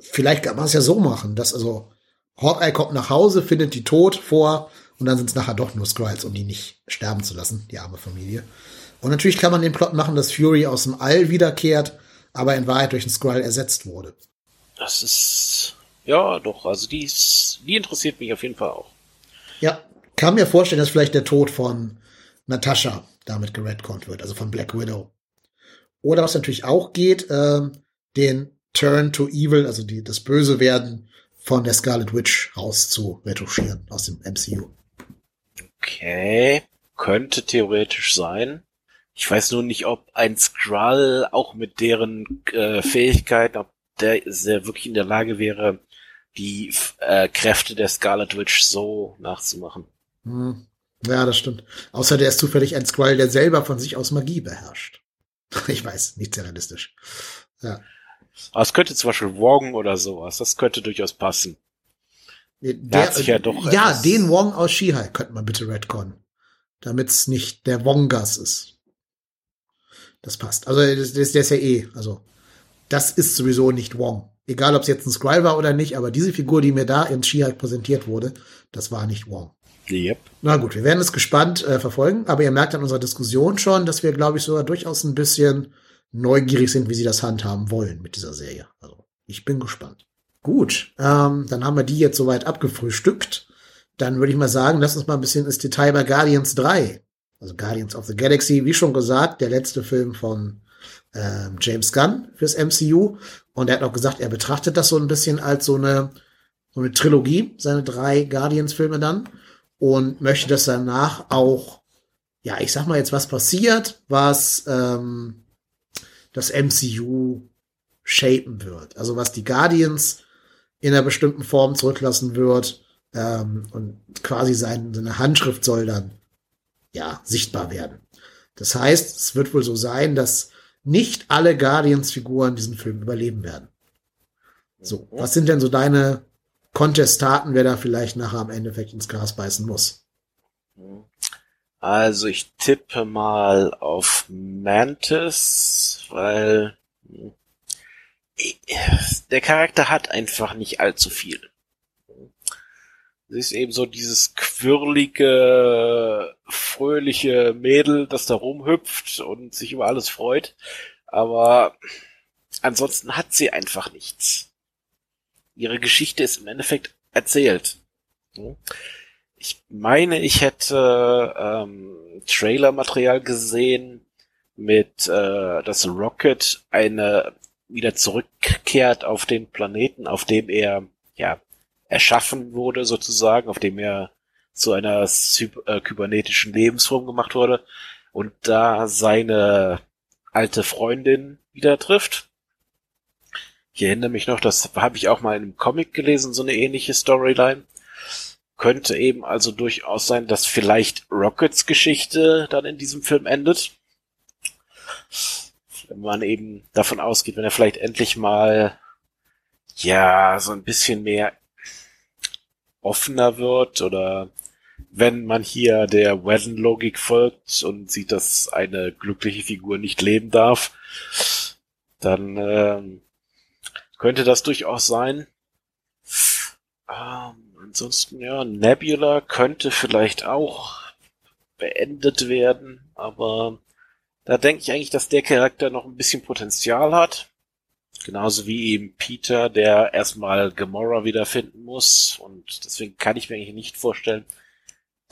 Speaker 2: Vielleicht kann man es ja so machen, dass also Hawkeye kommt nach Hause, findet die tot vor und dann sind es nachher doch nur Skrulls, um die nicht sterben zu lassen, die arme Familie. Und natürlich kann man den Plot machen, dass Fury aus dem All wiederkehrt, aber in Wahrheit durch einen Skrull ersetzt wurde.
Speaker 3: Das ist ja doch, also die ist, die interessiert mich auf jeden Fall auch.
Speaker 2: Ja, kann mir vorstellen, dass vielleicht der Tod von Natascha damit geredconnt wird, also von Black Widow. Oder was natürlich auch geht, äh, den Turn to Evil, also die, das Böse werden von der Scarlet Witch raus zu retuschieren aus dem MCU.
Speaker 3: Okay, könnte theoretisch sein. Ich weiß nur nicht, ob ein Skrull auch mit deren äh, Fähigkeiten, ob der sehr wirklich in der Lage wäre, die äh, Kräfte der Scarlet Witch so nachzumachen.
Speaker 2: Hm. Ja, das stimmt. Außer der ist zufällig ein Skrull, der selber von sich aus Magie beherrscht. Ich weiß, nicht sehr realistisch. Ja.
Speaker 3: Aber es könnte zum Beispiel Wong oder sowas. Das könnte durchaus passen.
Speaker 2: Der, der hat sich ja doch. Ja, den Wong aus Shihai könnte man bitte retcon. Damit es nicht der Wongas ist. Das passt. Also, das, das, der ist ja eh. Also, das ist sowieso nicht Wong. Egal, ob es jetzt ein Skrull war oder nicht, aber diese Figur, die mir da in Shihai präsentiert wurde, das war nicht Wong.
Speaker 3: Yep.
Speaker 2: Na gut, wir werden es gespannt äh, verfolgen, aber ihr merkt an unserer Diskussion schon, dass wir, glaube ich, sogar durchaus ein bisschen neugierig sind, wie sie das handhaben wollen mit dieser Serie. Also, ich bin gespannt. Gut, ähm, dann haben wir die jetzt soweit abgefrühstückt. Dann würde ich mal sagen, lass uns mal ein bisschen ins Detail bei Guardians 3. Also Guardians of the Galaxy, wie schon gesagt, der letzte Film von ähm, James Gunn fürs MCU. Und er hat auch gesagt, er betrachtet das so ein bisschen als so eine, so eine Trilogie, seine drei Guardians-Filme dann und möchte, dass danach auch, ja, ich sag mal jetzt, was passiert, was ähm, das MCU shapen wird. Also was die Guardians in einer bestimmten Form zurücklassen wird ähm, und quasi sein, seine Handschrift soll dann ja sichtbar werden. Das heißt, es wird wohl so sein, dass nicht alle Guardians-Figuren diesen Film überleben werden. So, was sind denn so deine Contestaten, wer da vielleicht nachher am Endeffekt ins Gras beißen muss.
Speaker 3: Also ich tippe mal auf Mantis, weil der Charakter hat einfach nicht allzu viel. Sie ist eben so dieses quirlige, fröhliche Mädel, das da rumhüpft und sich über alles freut. Aber ansonsten hat sie einfach nichts. Ihre Geschichte ist im Endeffekt erzählt. Ich meine, ich hätte ähm, Trailer-Material gesehen mit, äh, dass Rocket eine wieder zurückkehrt auf den Planeten, auf dem er ja erschaffen wurde sozusagen, auf dem er zu einer äh, kybernetischen Lebensform gemacht wurde und da seine alte Freundin wieder trifft. Ich erinnere mich noch, das habe ich auch mal in einem Comic gelesen, so eine ähnliche Storyline. Könnte eben also durchaus sein, dass vielleicht Rockets Geschichte dann in diesem Film endet. Wenn man eben davon ausgeht, wenn er vielleicht endlich mal ja, so ein bisschen mehr offener wird oder wenn man hier der Whedon-Logik folgt und sieht, dass eine glückliche Figur nicht leben darf, dann ähm, könnte das durchaus sein. Ähm, ansonsten, ja, Nebula könnte vielleicht auch beendet werden, aber da denke ich eigentlich, dass der Charakter noch ein bisschen Potenzial hat. Genauso wie eben Peter, der erstmal Gamora wiederfinden muss. Und deswegen kann ich mir eigentlich nicht vorstellen,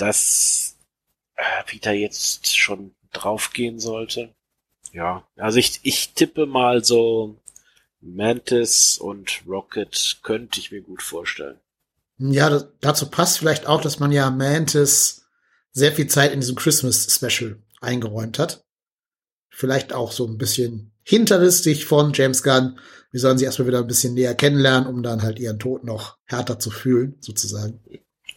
Speaker 3: dass äh, Peter jetzt schon draufgehen sollte. Ja, also ich, ich tippe mal so Mantis und Rocket könnte ich mir gut vorstellen.
Speaker 2: Ja, das, dazu passt vielleicht auch, dass man ja Mantis sehr viel Zeit in diesem Christmas Special eingeräumt hat. Vielleicht auch so ein bisschen hinterlistig von James Gunn. Wir sollen sie erstmal wieder ein bisschen näher kennenlernen, um dann halt ihren Tod noch härter zu fühlen, sozusagen.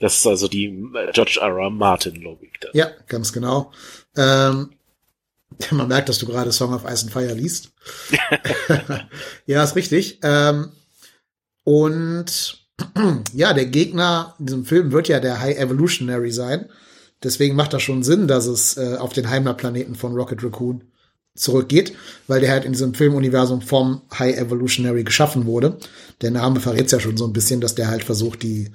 Speaker 3: Das ist also die George R. R. Martin-Logik.
Speaker 2: Ja, ganz genau. Ähm, man merkt, dass du gerade Song of Ice and Fire liest. ja, ist richtig. Ähm, und ja, der Gegner in diesem Film wird ja der High Evolutionary sein. Deswegen macht das schon Sinn, dass es äh, auf den Heimatplaneten von Rocket Raccoon zurückgeht, weil der halt in diesem Filmuniversum vom High Evolutionary geschaffen wurde. Der Name verrät ja schon so ein bisschen, dass der halt versucht, die,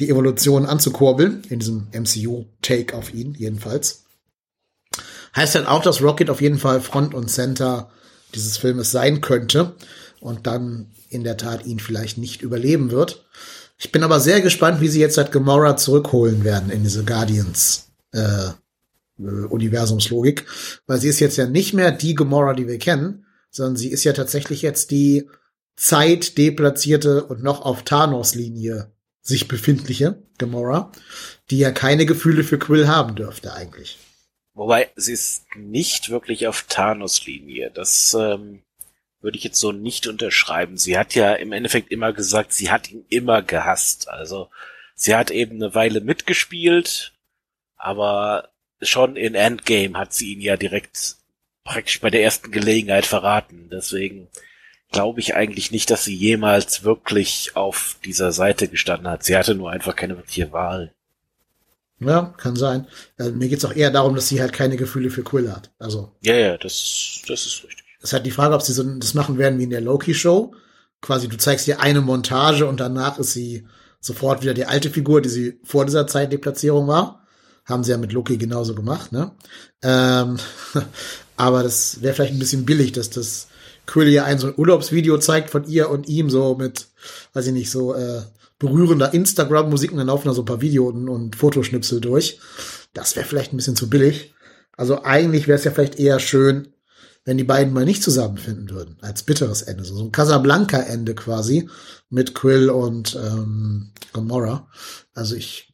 Speaker 2: die Evolution anzukurbeln, in diesem MCU-Take auf ihn jedenfalls. Heißt halt auch, dass Rocket auf jeden Fall Front und Center dieses Filmes sein könnte und dann in der Tat ihn vielleicht nicht überleben wird. Ich bin aber sehr gespannt, wie sie jetzt halt Gamora zurückholen werden in diese Guardians äh, äh, Universumslogik, weil sie ist jetzt ja nicht mehr die Gamora, die wir kennen, sondern sie ist ja tatsächlich jetzt die zeitdeplatzierte und noch auf Thanos-Linie sich befindliche Gamora, die ja keine Gefühle für Quill haben dürfte eigentlich.
Speaker 3: Wobei, sie ist nicht wirklich auf Thanos-Linie. Das ähm, würde ich jetzt so nicht unterschreiben. Sie hat ja im Endeffekt immer gesagt, sie hat ihn immer gehasst. Also sie hat eben eine Weile mitgespielt, aber schon in Endgame hat sie ihn ja direkt praktisch bei der ersten Gelegenheit verraten. Deswegen glaube ich eigentlich nicht, dass sie jemals wirklich auf dieser Seite gestanden hat. Sie hatte nur einfach keine wirkliche Wahl.
Speaker 2: Ja, kann sein. Also mir geht's auch eher darum, dass sie halt keine Gefühle für Quill hat. Also.
Speaker 3: Ja, ja, das, das ist richtig.
Speaker 2: Ist halt die Frage, ob sie so das machen werden wie in der Loki-Show. Quasi, du zeigst ihr eine Montage und danach ist sie sofort wieder die alte Figur, die sie vor dieser Zeit die Platzierung war. Haben sie ja mit Loki genauso gemacht, ne? Ähm, aber das wäre vielleicht ein bisschen billig, dass das Quill ja ein so ein Urlaubsvideo zeigt von ihr und ihm so mit, weiß ich nicht, so äh, berührender Instagram-Musik und dann laufen da so ein paar Video- und, und Fotoschnipsel durch. Das wäre vielleicht ein bisschen zu billig. Also eigentlich wäre es ja vielleicht eher schön, wenn die beiden mal nicht zusammenfinden würden, als bitteres Ende. So ein Casablanca-Ende quasi mit Quill und ähm, Gomorra. Also ich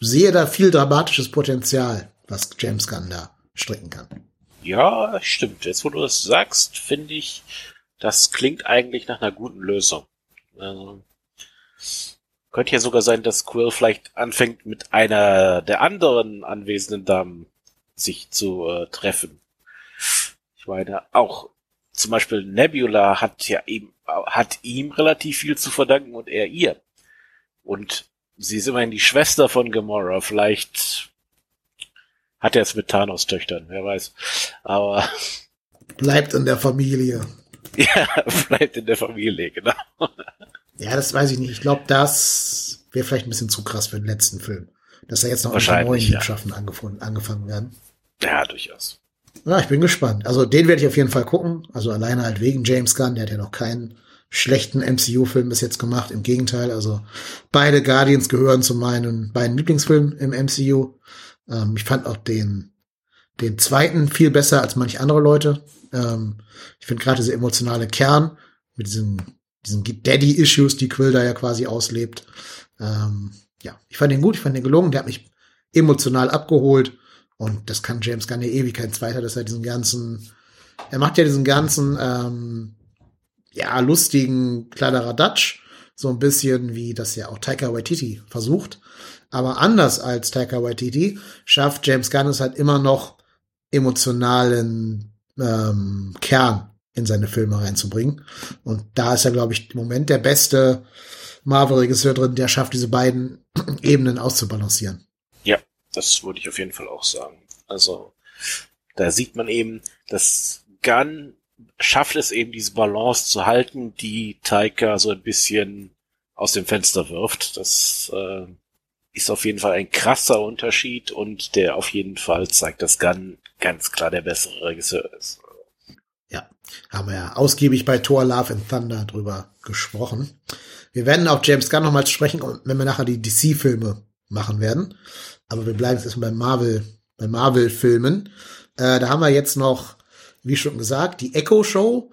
Speaker 2: sehe da viel dramatisches Potenzial, was James Gunn da stricken kann.
Speaker 3: Ja, stimmt. Jetzt, wo du das sagst, finde ich, das klingt eigentlich nach einer guten Lösung. Also, könnte ja sogar sein, dass Quill vielleicht anfängt, mit einer der anderen anwesenden Damen sich zu äh, treffen. Ich meine, auch zum Beispiel Nebula hat ja ihm, hat ihm relativ viel zu verdanken und er ihr. Und sie ist immerhin die Schwester von Gamora. Vielleicht hat er es mit Thanos-Töchtern, wer weiß. Aber.
Speaker 2: Bleibt in der Familie.
Speaker 3: ja, bleibt in der Familie, genau.
Speaker 2: Ja, das weiß ich nicht. Ich glaube, das wäre vielleicht ein bisschen zu krass für den letzten Film. Dass da jetzt noch
Speaker 3: Wahrscheinlich,
Speaker 2: neuen
Speaker 3: ja.
Speaker 2: Liebschaften angefangen, angefangen werden.
Speaker 3: Ja, durchaus.
Speaker 2: Ja, ich bin gespannt. Also den werde ich auf jeden Fall gucken. Also alleine halt wegen James Gunn, der hat ja noch keinen schlechten MCU-Film bis jetzt gemacht. Im Gegenteil, also beide Guardians gehören zu meinen beiden Lieblingsfilmen im MCU. Ähm, ich fand auch den, den zweiten viel besser als manch andere Leute. Ähm, ich finde gerade dieser emotionale Kern mit diesen, diesen Daddy-Issues, die Quill da ja quasi auslebt. Ähm, ja, ich fand den gut, ich fand den gelungen, der hat mich emotional abgeholt. Und das kann James Gunn ewig kein zweiter, dass er diesen ganzen, er macht ja diesen ganzen, ähm, ja, lustigen Kladderadatsch, so ein bisschen wie das ja auch Taika Waititi versucht. Aber anders als Taika Waititi schafft James Gunn es halt immer noch emotionalen ähm, Kern in seine Filme reinzubringen. Und da ist er, glaube ich, im Moment der beste Marvel-Regisseur drin, der schafft, diese beiden Ebenen auszubalancieren.
Speaker 3: Ja, das würde ich auf jeden Fall auch sagen. Also, da sieht man eben, dass Gunn schafft es eben, diese Balance zu halten, die Taika so ein bisschen aus dem Fenster wirft. Das äh, ist auf jeden Fall ein krasser Unterschied und der auf jeden Fall zeigt, dass Gunn ganz klar der bessere Regisseur ist.
Speaker 2: Ja, haben wir ja ausgiebig bei Thor Love and Thunder drüber gesprochen. Wir werden auf James Gunn nochmal sprechen, wenn wir nachher die DC-Filme machen werden. Aber wir bleiben jetzt erstmal bei Marvel, bei Marvel-Filmen. Äh, da haben wir jetzt noch, wie schon gesagt, die Echo Show.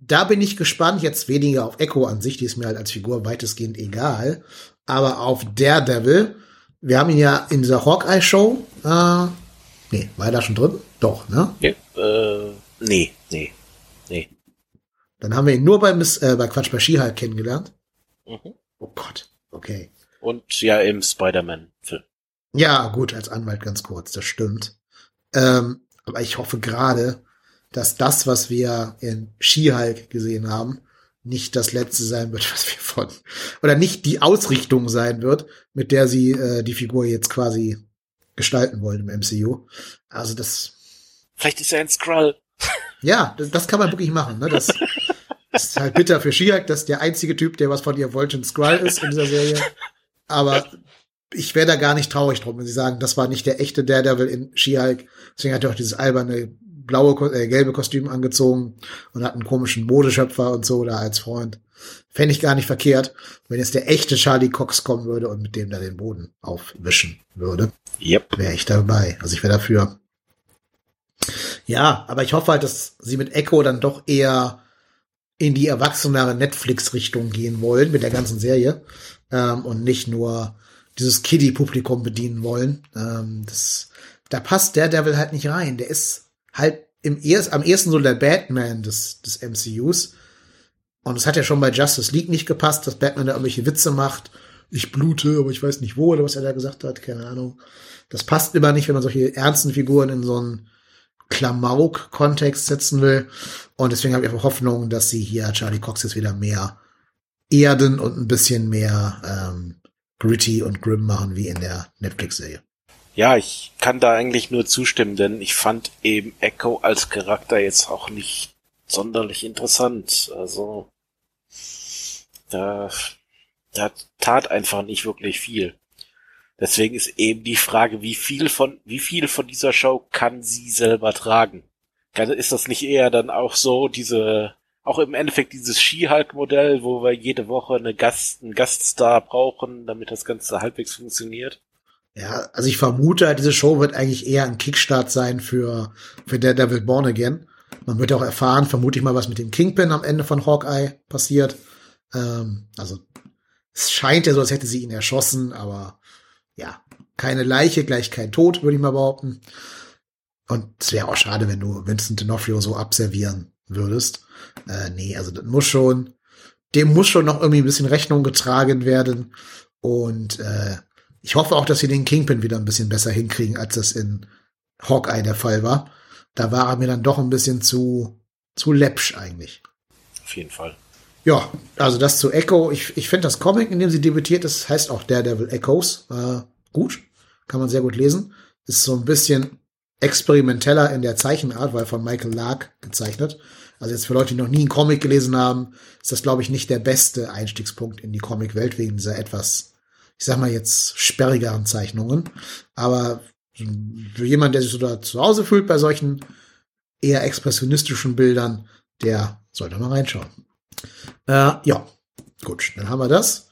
Speaker 2: Da bin ich gespannt, jetzt weniger auf Echo an sich, die ist mir halt als Figur weitestgehend egal, aber auf Daredevil. Wir haben ihn ja in dieser Hawkeye-Show, äh, nee, war er da schon drin? Doch, ne?
Speaker 3: Ja, äh, nee, nee, nee.
Speaker 2: Dann haben wir ihn nur bei, Miss, äh, bei Quatsch bei She-Hulk kennengelernt.
Speaker 3: Mhm.
Speaker 2: Oh Gott, okay.
Speaker 3: Und ja, im Spider-Man-Film.
Speaker 2: Ja, gut, als Anwalt ganz kurz, das stimmt. Ähm, aber ich hoffe gerade, dass das, was wir in She-Hulk gesehen haben, nicht das letzte sein wird, was wir von, oder nicht die Ausrichtung sein wird, mit der sie äh, die Figur jetzt quasi gestalten wollen im MCU. Also das,
Speaker 3: Vielleicht ist er ein Skrull.
Speaker 2: ja, das, das kann man wirklich machen. Ne? Das, das ist halt bitter für She-Hulk, dass der einzige Typ, der was von ihr wollte, ein Skrull ist in dieser Serie. Aber ich wäre da gar nicht traurig drum, wenn sie sagen, das war nicht der echte Daredevil in She-Hulk. Deswegen hat er auch dieses alberne blaue, äh, gelbe Kostüm angezogen und hat einen komischen Modeschöpfer und so da als Freund. Fände ich gar nicht verkehrt, wenn jetzt der echte Charlie Cox kommen würde und mit dem da den Boden aufwischen würde.
Speaker 3: Yep.
Speaker 2: Wäre ich dabei. Also ich wäre dafür. Ja, aber ich hoffe halt, dass sie mit Echo dann doch eher in die erwachsenere Netflix-Richtung gehen wollen mit der ganzen Serie ähm, und nicht nur dieses Kiddie-Publikum bedienen wollen. Ähm, das, da passt der Devil halt nicht rein. Der ist halt im erst, am ersten so der Batman des, des MCUs. Und es hat ja schon bei Justice League nicht gepasst, dass Batman da irgendwelche Witze macht. Ich blute, aber ich weiß nicht wo oder was er da gesagt hat, keine Ahnung. Das passt immer nicht, wenn man solche ernsten Figuren in so einen Klamauk-Kontext setzen will. Und deswegen habe ich einfach Hoffnung, dass sie hier Charlie Cox jetzt wieder mehr erden und ein bisschen mehr ähm, gritty und grim machen wie in der Netflix-Serie.
Speaker 3: Ja, ich kann da eigentlich nur zustimmen, denn ich fand eben Echo als Charakter jetzt auch nicht sonderlich interessant. Also da, da tat einfach nicht wirklich viel. Deswegen ist eben die Frage, wie viel von, wie viel von dieser Show kann sie selber tragen? Ist das nicht eher dann auch so, diese, auch im Endeffekt dieses Ski-Hulk-Modell, wo wir jede Woche eine Gast, einen Gaststar brauchen, damit das Ganze halbwegs funktioniert?
Speaker 2: Ja, also ich vermute, diese Show wird eigentlich eher ein Kickstart sein für, für Daredevil Born Again. Man wird auch erfahren, vermute ich mal, was mit dem Kingpin am Ende von Hawkeye passiert. Ähm, also es scheint ja so, als hätte sie ihn erschossen, aber ja, keine Leiche, gleich kein Tod, würde ich mal behaupten. Und es wäre auch schade, wenn du Vincent D'Onofrio so abservieren würdest. Äh, nee, also das muss schon, dem muss schon noch irgendwie ein bisschen Rechnung getragen werden. Und äh, ich hoffe auch, dass sie den Kingpin wieder ein bisschen besser hinkriegen, als das in Hawkeye der Fall war. Da war er mir dann doch ein bisschen zu, zu läppsch eigentlich.
Speaker 3: Auf jeden Fall.
Speaker 2: Ja, also das zu Echo. Ich, ich finde das Comic, in dem sie debütiert ist, heißt auch Daredevil Echoes. Äh, gut, kann man sehr gut lesen. Ist so ein bisschen experimenteller in der Zeichenart, weil von Michael Lark gezeichnet. Also jetzt für Leute, die noch nie einen Comic gelesen haben, ist das, glaube ich, nicht der beste Einstiegspunkt in die Comic-Welt wegen dieser etwas, ich sag mal jetzt, sperrigeren Zeichnungen. Aber für jemanden, der sich so da zu Hause fühlt bei solchen eher expressionistischen Bildern, der sollte mal reinschauen. Äh, ja, gut, dann haben wir das.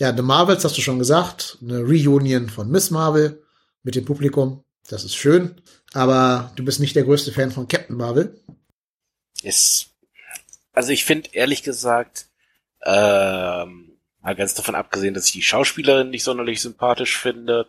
Speaker 2: Ja, The Marvels hast du schon gesagt, eine Reunion von Miss Marvel mit dem Publikum. Das ist schön, aber du bist nicht der größte Fan von Captain Marvel.
Speaker 3: Ist, also ich finde ehrlich gesagt, ähm, mal ganz davon abgesehen, dass ich die Schauspielerin nicht sonderlich sympathisch finde,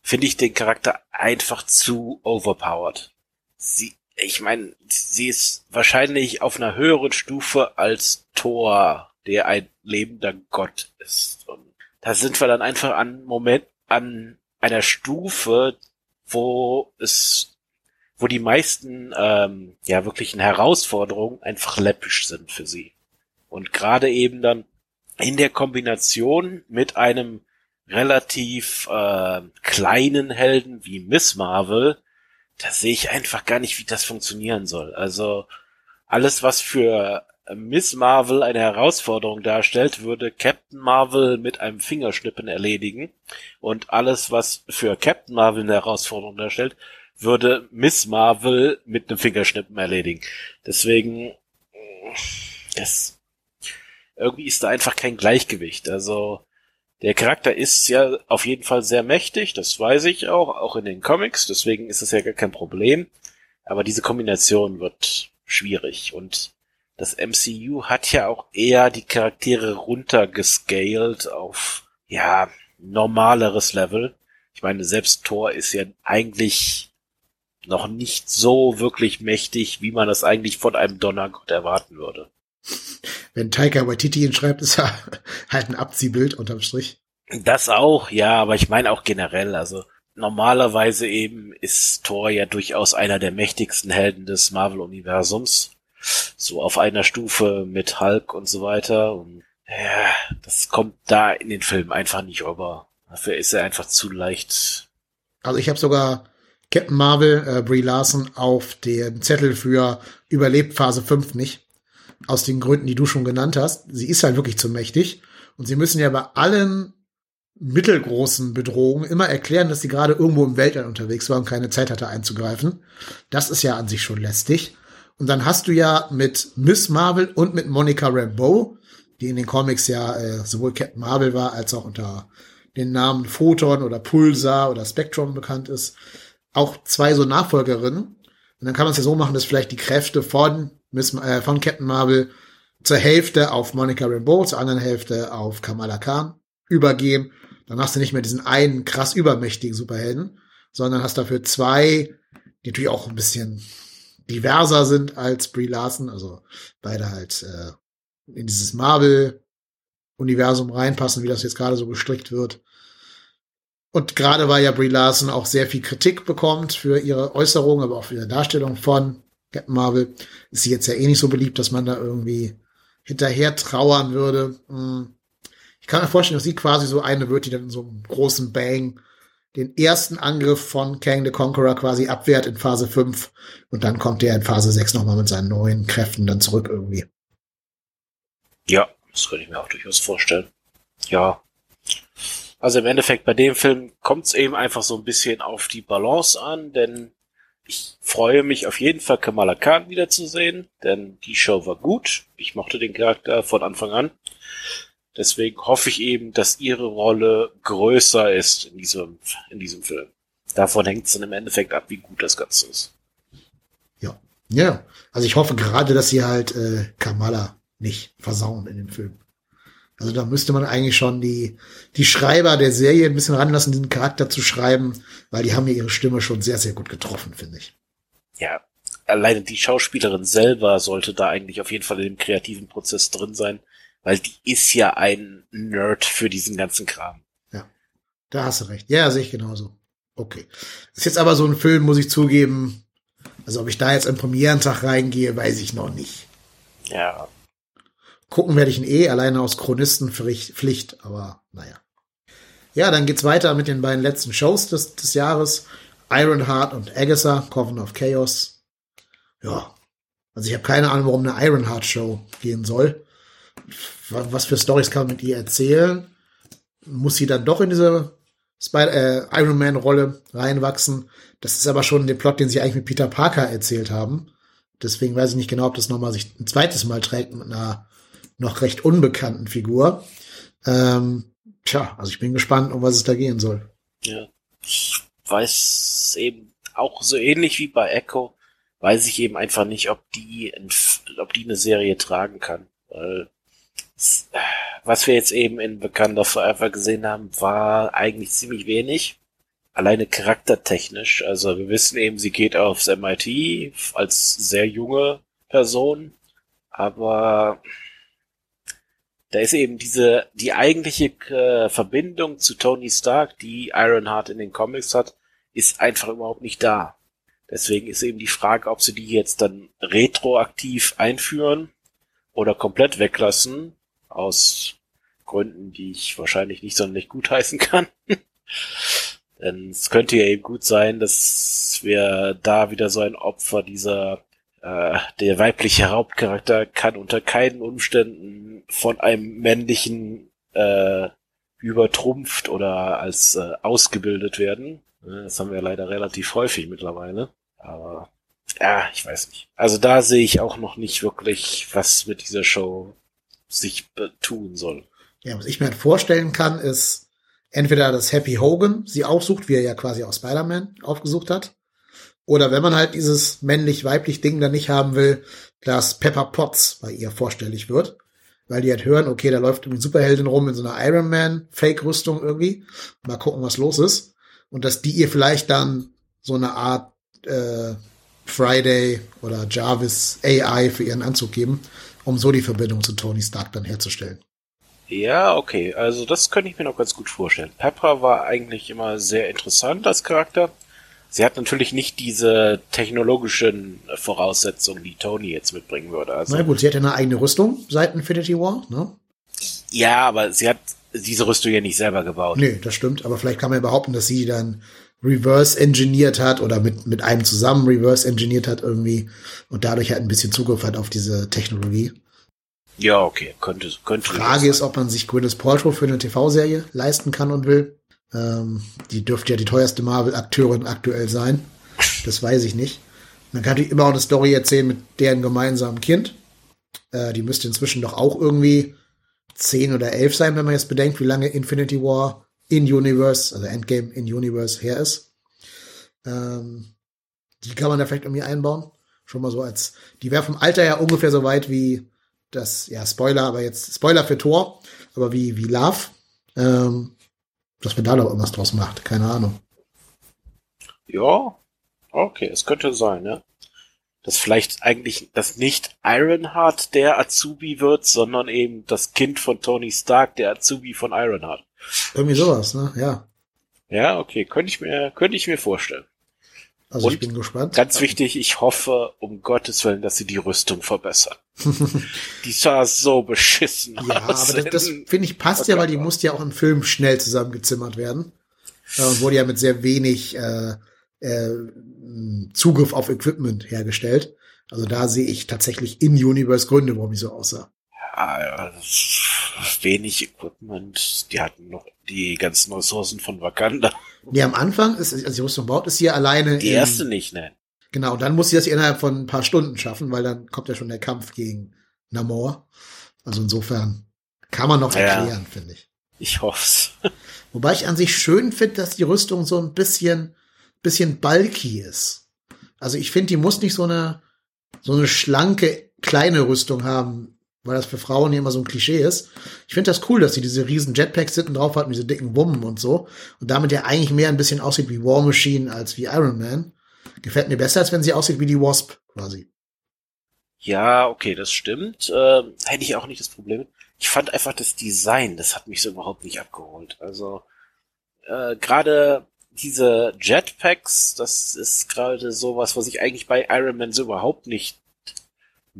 Speaker 3: finde ich den Charakter einfach zu overpowered. Sie, ich meine, sie ist wahrscheinlich auf einer höheren Stufe als Thor, der ein lebender Gott ist. Und da sind wir dann einfach an Moment, an einer Stufe, wo es, wo die meisten ähm, ja wirklichen Herausforderungen einfach läppisch sind für sie. Und gerade eben dann in der Kombination mit einem relativ äh, kleinen Helden wie Miss Marvel, da sehe ich einfach gar nicht, wie das funktionieren soll. Also alles, was für Miss Marvel eine Herausforderung darstellt, würde Captain Marvel mit einem Fingerschnippen erledigen. Und alles, was für Captain Marvel eine Herausforderung darstellt, würde Miss Marvel mit einem Fingerschnippen erledigen. Deswegen, das, irgendwie ist da einfach kein Gleichgewicht. Also, der Charakter ist ja auf jeden Fall sehr mächtig, das weiß ich auch, auch in den Comics, deswegen ist es ja gar kein Problem. Aber diese Kombination wird schwierig und das MCU hat ja auch eher die Charaktere runtergescaled auf, ja, normaleres Level. Ich meine, selbst Thor ist ja eigentlich noch nicht so wirklich mächtig, wie man das eigentlich von einem Donnergott erwarten würde.
Speaker 2: Wenn Taika Waititi ihn schreibt, ist er halt ein Abziehbild unterm Strich.
Speaker 3: Das auch, ja, aber ich meine auch generell, also normalerweise eben ist Thor ja durchaus einer der mächtigsten Helden des Marvel-Universums so auf einer Stufe mit Hulk und so weiter. Und ja, das kommt da in den Filmen einfach nicht rüber. Dafür ist er einfach zu leicht.
Speaker 2: Also ich habe sogar Captain Marvel, äh, Brie Larson, auf dem Zettel für Überlebt Phase 5 nicht. Aus den Gründen, die du schon genannt hast. Sie ist halt wirklich zu mächtig. Und sie müssen ja bei allen mittelgroßen Bedrohungen immer erklären, dass sie gerade irgendwo im Weltall unterwegs war und keine Zeit hatte einzugreifen. Das ist ja an sich schon lästig. Und dann hast du ja mit Miss Marvel und mit Monica Rambeau, die in den Comics ja äh, sowohl Captain Marvel war, als auch unter den Namen Photon oder Pulsar oder Spectrum bekannt ist, auch zwei so Nachfolgerinnen. Und dann kann man es ja so machen, dass vielleicht die Kräfte von, Miss, äh, von Captain Marvel zur Hälfte auf Monica Rambeau, zur anderen Hälfte auf Kamala Khan übergehen. Dann hast du nicht mehr diesen einen krass übermächtigen Superhelden, sondern hast dafür zwei, die natürlich auch ein bisschen diverser sind als Brie Larson, also beide halt äh, in dieses Marvel-Universum reinpassen, wie das jetzt gerade so gestrickt wird. Und gerade weil ja Brie Larson auch sehr viel Kritik bekommt für ihre Äußerungen, aber auch für ihre Darstellung von Captain Marvel, ist sie jetzt ja eh nicht so beliebt, dass man da irgendwie hinterher trauern würde. Hm. Ich kann mir vorstellen, dass sie quasi so eine wird, die dann in so einem großen Bang den ersten Angriff von Kang the Conqueror quasi abwehrt in Phase 5 und dann kommt der in Phase 6 nochmal mit seinen neuen Kräften dann zurück irgendwie.
Speaker 3: Ja, das könnte ich mir auch durchaus vorstellen. Ja. Also im Endeffekt bei dem Film kommt es eben einfach so ein bisschen auf die Balance an, denn ich freue mich auf jeden Fall Kamala Khan wiederzusehen, denn die Show war gut. Ich mochte den Charakter von Anfang an. Deswegen hoffe ich eben, dass ihre Rolle größer ist in diesem, in diesem Film. Davon hängt es dann im Endeffekt ab, wie gut das Ganze ist.
Speaker 2: Ja. Ja. Also ich hoffe gerade, dass sie halt äh, Kamala nicht versauen in dem Film. Also da müsste man eigentlich schon die, die Schreiber der Serie ein bisschen ranlassen, diesen Charakter zu schreiben, weil die haben ja ihre Stimme schon sehr, sehr gut getroffen, finde ich.
Speaker 3: Ja, alleine die Schauspielerin selber sollte da eigentlich auf jeden Fall in dem kreativen Prozess drin sein, weil die ist ja ein Nerd für diesen ganzen Kram.
Speaker 2: Ja, da hast du recht. Ja, sehe ich genauso. Okay. Ist jetzt aber so ein Film, muss ich zugeben. Also ob ich da jetzt am Premierentag reingehe, weiß ich noch nicht.
Speaker 3: Ja.
Speaker 2: Gucken werde ich ihn eh, alleine aus Chronistenpflicht, aber naja. Ja, dann geht's weiter mit den beiden letzten Shows des, des Jahres. Ironheart und Agatha, Coven of Chaos. Ja. Also ich habe keine Ahnung, warum eine Ironheart Show gehen soll. Was für Stories kann man mit ihr erzählen? Muss sie dann doch in diese Spider äh, Iron Man Rolle reinwachsen? Das ist aber schon der Plot, den sie eigentlich mit Peter Parker erzählt haben. Deswegen weiß ich nicht genau, ob das nochmal sich ein zweites Mal trägt mit einer noch recht unbekannten Figur. Ähm, tja, also ich bin gespannt, um was es da gehen soll.
Speaker 3: Ja, ich weiß eben auch so ähnlich wie bei Echo, weiß ich eben einfach nicht, ob die, ob die eine Serie tragen kann. Weil was wir jetzt eben in Wakanda Forever gesehen haben, war eigentlich ziemlich wenig. Alleine charaktertechnisch. Also wir wissen eben, sie geht aufs MIT als sehr junge Person. Aber da ist eben diese, die eigentliche äh, Verbindung zu Tony Stark, die Ironheart in den Comics hat, ist einfach überhaupt nicht da. Deswegen ist eben die Frage, ob sie die jetzt dann retroaktiv einführen oder komplett weglassen, aus Gründen, die ich wahrscheinlich nicht sonderlich gut heißen kann. Denn es könnte ja eben gut sein, dass wir da wieder so ein Opfer dieser äh, der weibliche Hauptcharakter kann unter keinen Umständen von einem männlichen äh, übertrumpft oder als äh, ausgebildet werden. Das haben wir leider relativ häufig mittlerweile. Aber ja, ich weiß nicht. Also da sehe ich auch noch nicht wirklich, was mit dieser Show sich tun soll.
Speaker 2: Ja, was ich mir halt vorstellen kann, ist entweder, dass Happy Hogan sie aufsucht, wie er ja quasi auch Spider-Man aufgesucht hat. Oder wenn man halt dieses männlich-weiblich Ding dann nicht haben will, dass Pepper Potts bei ihr vorstellig wird. Weil die halt hören, okay, da läuft irgendwie Superheldin rum in so einer Iron Man Fake-Rüstung irgendwie. Mal gucken, was los ist. Und dass die ihr vielleicht dann so eine Art äh, Friday oder Jarvis AI für ihren Anzug geben, um so die Verbindung zu Tony Stark dann herzustellen.
Speaker 3: Ja, okay, also das könnte ich mir noch ganz gut vorstellen. Pepper war eigentlich immer sehr interessant als Charakter. Sie hat natürlich nicht diese technologischen Voraussetzungen, die Tony jetzt mitbringen würde.
Speaker 2: Also, Na gut, sie hat ja eine eigene Rüstung seit Infinity War, ne?
Speaker 3: Ja, aber sie hat diese Rüstung ja nicht selber gebaut.
Speaker 2: Nee, das stimmt. Aber vielleicht kann man ja behaupten, dass sie dann reverse engineert hat oder mit, mit einem zusammen reverse engineert hat irgendwie und dadurch halt ein bisschen Zugriff hat auf diese Technologie.
Speaker 3: Ja, okay, könnte, könnte.
Speaker 2: Frage ist, ob man sich Gwyneth Paltrow für eine TV-Serie leisten kann und will. Ähm, die dürfte ja die teuerste Marvel-Akteurin aktuell sein. Das weiß ich nicht. Man kann natürlich immer auch eine Story erzählen mit deren gemeinsamen Kind. Äh, die müsste inzwischen doch auch irgendwie zehn oder elf sein, wenn man jetzt bedenkt, wie lange Infinity War in Universe, also Endgame in Universe her ist. Ähm, die kann man da vielleicht irgendwie einbauen. Schon mal so als, die wäre vom Alter ja ungefähr so weit wie das, ja, Spoiler, aber jetzt Spoiler für Thor, aber wie, wie Love. Ähm, dass man da noch irgendwas draus macht, keine Ahnung.
Speaker 3: Ja, okay, es könnte sein, ja. Dass vielleicht eigentlich das nicht Ironheart der Azubi wird, sondern eben das Kind von Tony Stark, der Azubi von Ironheart.
Speaker 2: Irgendwie sowas, ne? Ja.
Speaker 3: Ja, okay, könnte ich mir, könnte ich mir vorstellen.
Speaker 2: Also Und ich bin gespannt.
Speaker 3: Ganz wichtig, ich hoffe, um Gottes Willen, dass sie die Rüstung verbessern. die sah so beschissen
Speaker 2: ja, aus. aber das, das finde ich passt okay. ja, weil die musste ja auch im Film schnell zusammengezimmert werden. Und wurde ja mit sehr wenig äh, äh, Zugriff auf Equipment hergestellt. Also da sehe ich tatsächlich in Universe Gründe, warum die so aussah.
Speaker 3: Ja, wenig Equipment. Die hatten noch die ganzen Ressourcen von Wakanda.
Speaker 2: Nee, am Anfang ist, also die Rüstung baut, ist hier alleine.
Speaker 3: Die erste in, nicht, ne?
Speaker 2: Genau, dann muss sie das innerhalb von ein paar Stunden schaffen, weil dann kommt ja schon der Kampf gegen Namor. Also insofern kann man noch erklären, ja, finde ich.
Speaker 3: Ich hoff's.
Speaker 2: Wobei ich an sich schön finde, dass die Rüstung so ein bisschen, bisschen bulky ist. Also ich finde, die muss nicht so eine, so eine schlanke, kleine Rüstung haben, weil das für Frauen hier immer so ein Klischee ist. Ich finde das cool, dass sie diese riesen Jetpacks hinten drauf hat, diese dicken Wummen und so. Und damit ja eigentlich mehr ein bisschen aussieht wie War Machine als wie Iron Man. Gefällt mir besser, als wenn sie aussieht wie die Wasp, quasi.
Speaker 3: Ja, okay, das stimmt. Äh, hätte ich auch nicht das Problem. Ich fand einfach das Design, das hat mich so überhaupt nicht abgeholt. Also äh, gerade diese Jetpacks, das ist gerade sowas, was ich eigentlich bei Iron Man so überhaupt nicht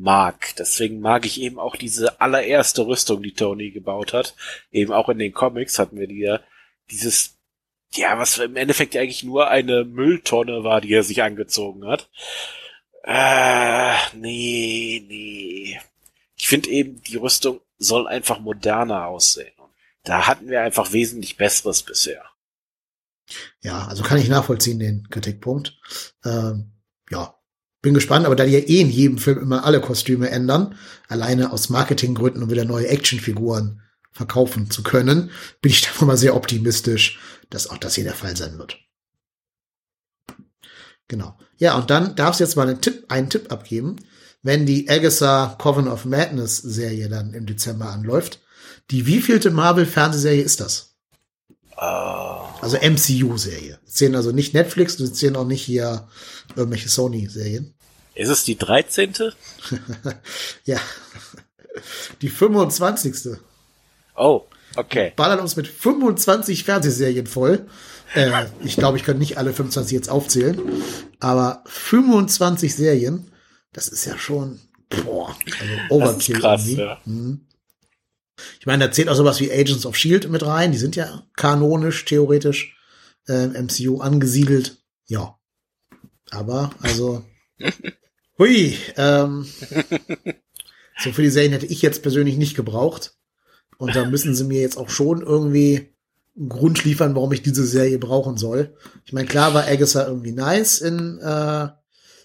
Speaker 3: mag. Deswegen mag ich eben auch diese allererste Rüstung, die Tony gebaut hat. Eben auch in den Comics hatten wir die ja. Dieses, ja, was im Endeffekt eigentlich nur eine Mülltonne war, die er sich angezogen hat. Äh, nee, nee. Ich finde eben, die Rüstung soll einfach moderner aussehen. Da hatten wir einfach wesentlich Besseres bisher.
Speaker 2: Ja, also kann ich nachvollziehen, den Kritikpunkt. Ähm, ja, bin gespannt, aber da die ja eh in jedem Film immer alle Kostüme ändern, alleine aus Marketinggründen, um wieder neue Actionfiguren verkaufen zu können, bin ich davon mal sehr optimistisch, dass auch das hier der Fall sein wird. Genau. Ja, und dann darfst du jetzt mal einen Tipp, einen Tipp abgeben, wenn die Agatha Coven of Madness Serie dann im Dezember anläuft. Die wievielte Marvel-Fernsehserie ist das?
Speaker 3: Uh.
Speaker 2: Also MCU-Serie. Zählen also nicht Netflix, du zählen auch nicht hier irgendwelche Sony-Serien.
Speaker 3: Ist es die 13.?
Speaker 2: ja. Die 25.
Speaker 3: Oh, okay.
Speaker 2: Ballern uns mit 25 Fernsehserien voll. Äh, ich glaube, ich kann nicht alle 25 jetzt aufzählen. Aber 25 Serien, das ist ja schon, boah, also Overkill.
Speaker 3: Das krass, ja.
Speaker 2: Mhm. Ich meine, da zählt auch sowas wie Agents of Shield mit rein. Die sind ja kanonisch, theoretisch, äh, MCU angesiedelt. Ja. Aber, also, hui, ähm, so für die Serien hätte ich jetzt persönlich nicht gebraucht. Und da müssen sie mir jetzt auch schon irgendwie einen Grund liefern, warum ich diese Serie brauchen soll. Ich meine, klar war Agatha irgendwie nice in äh,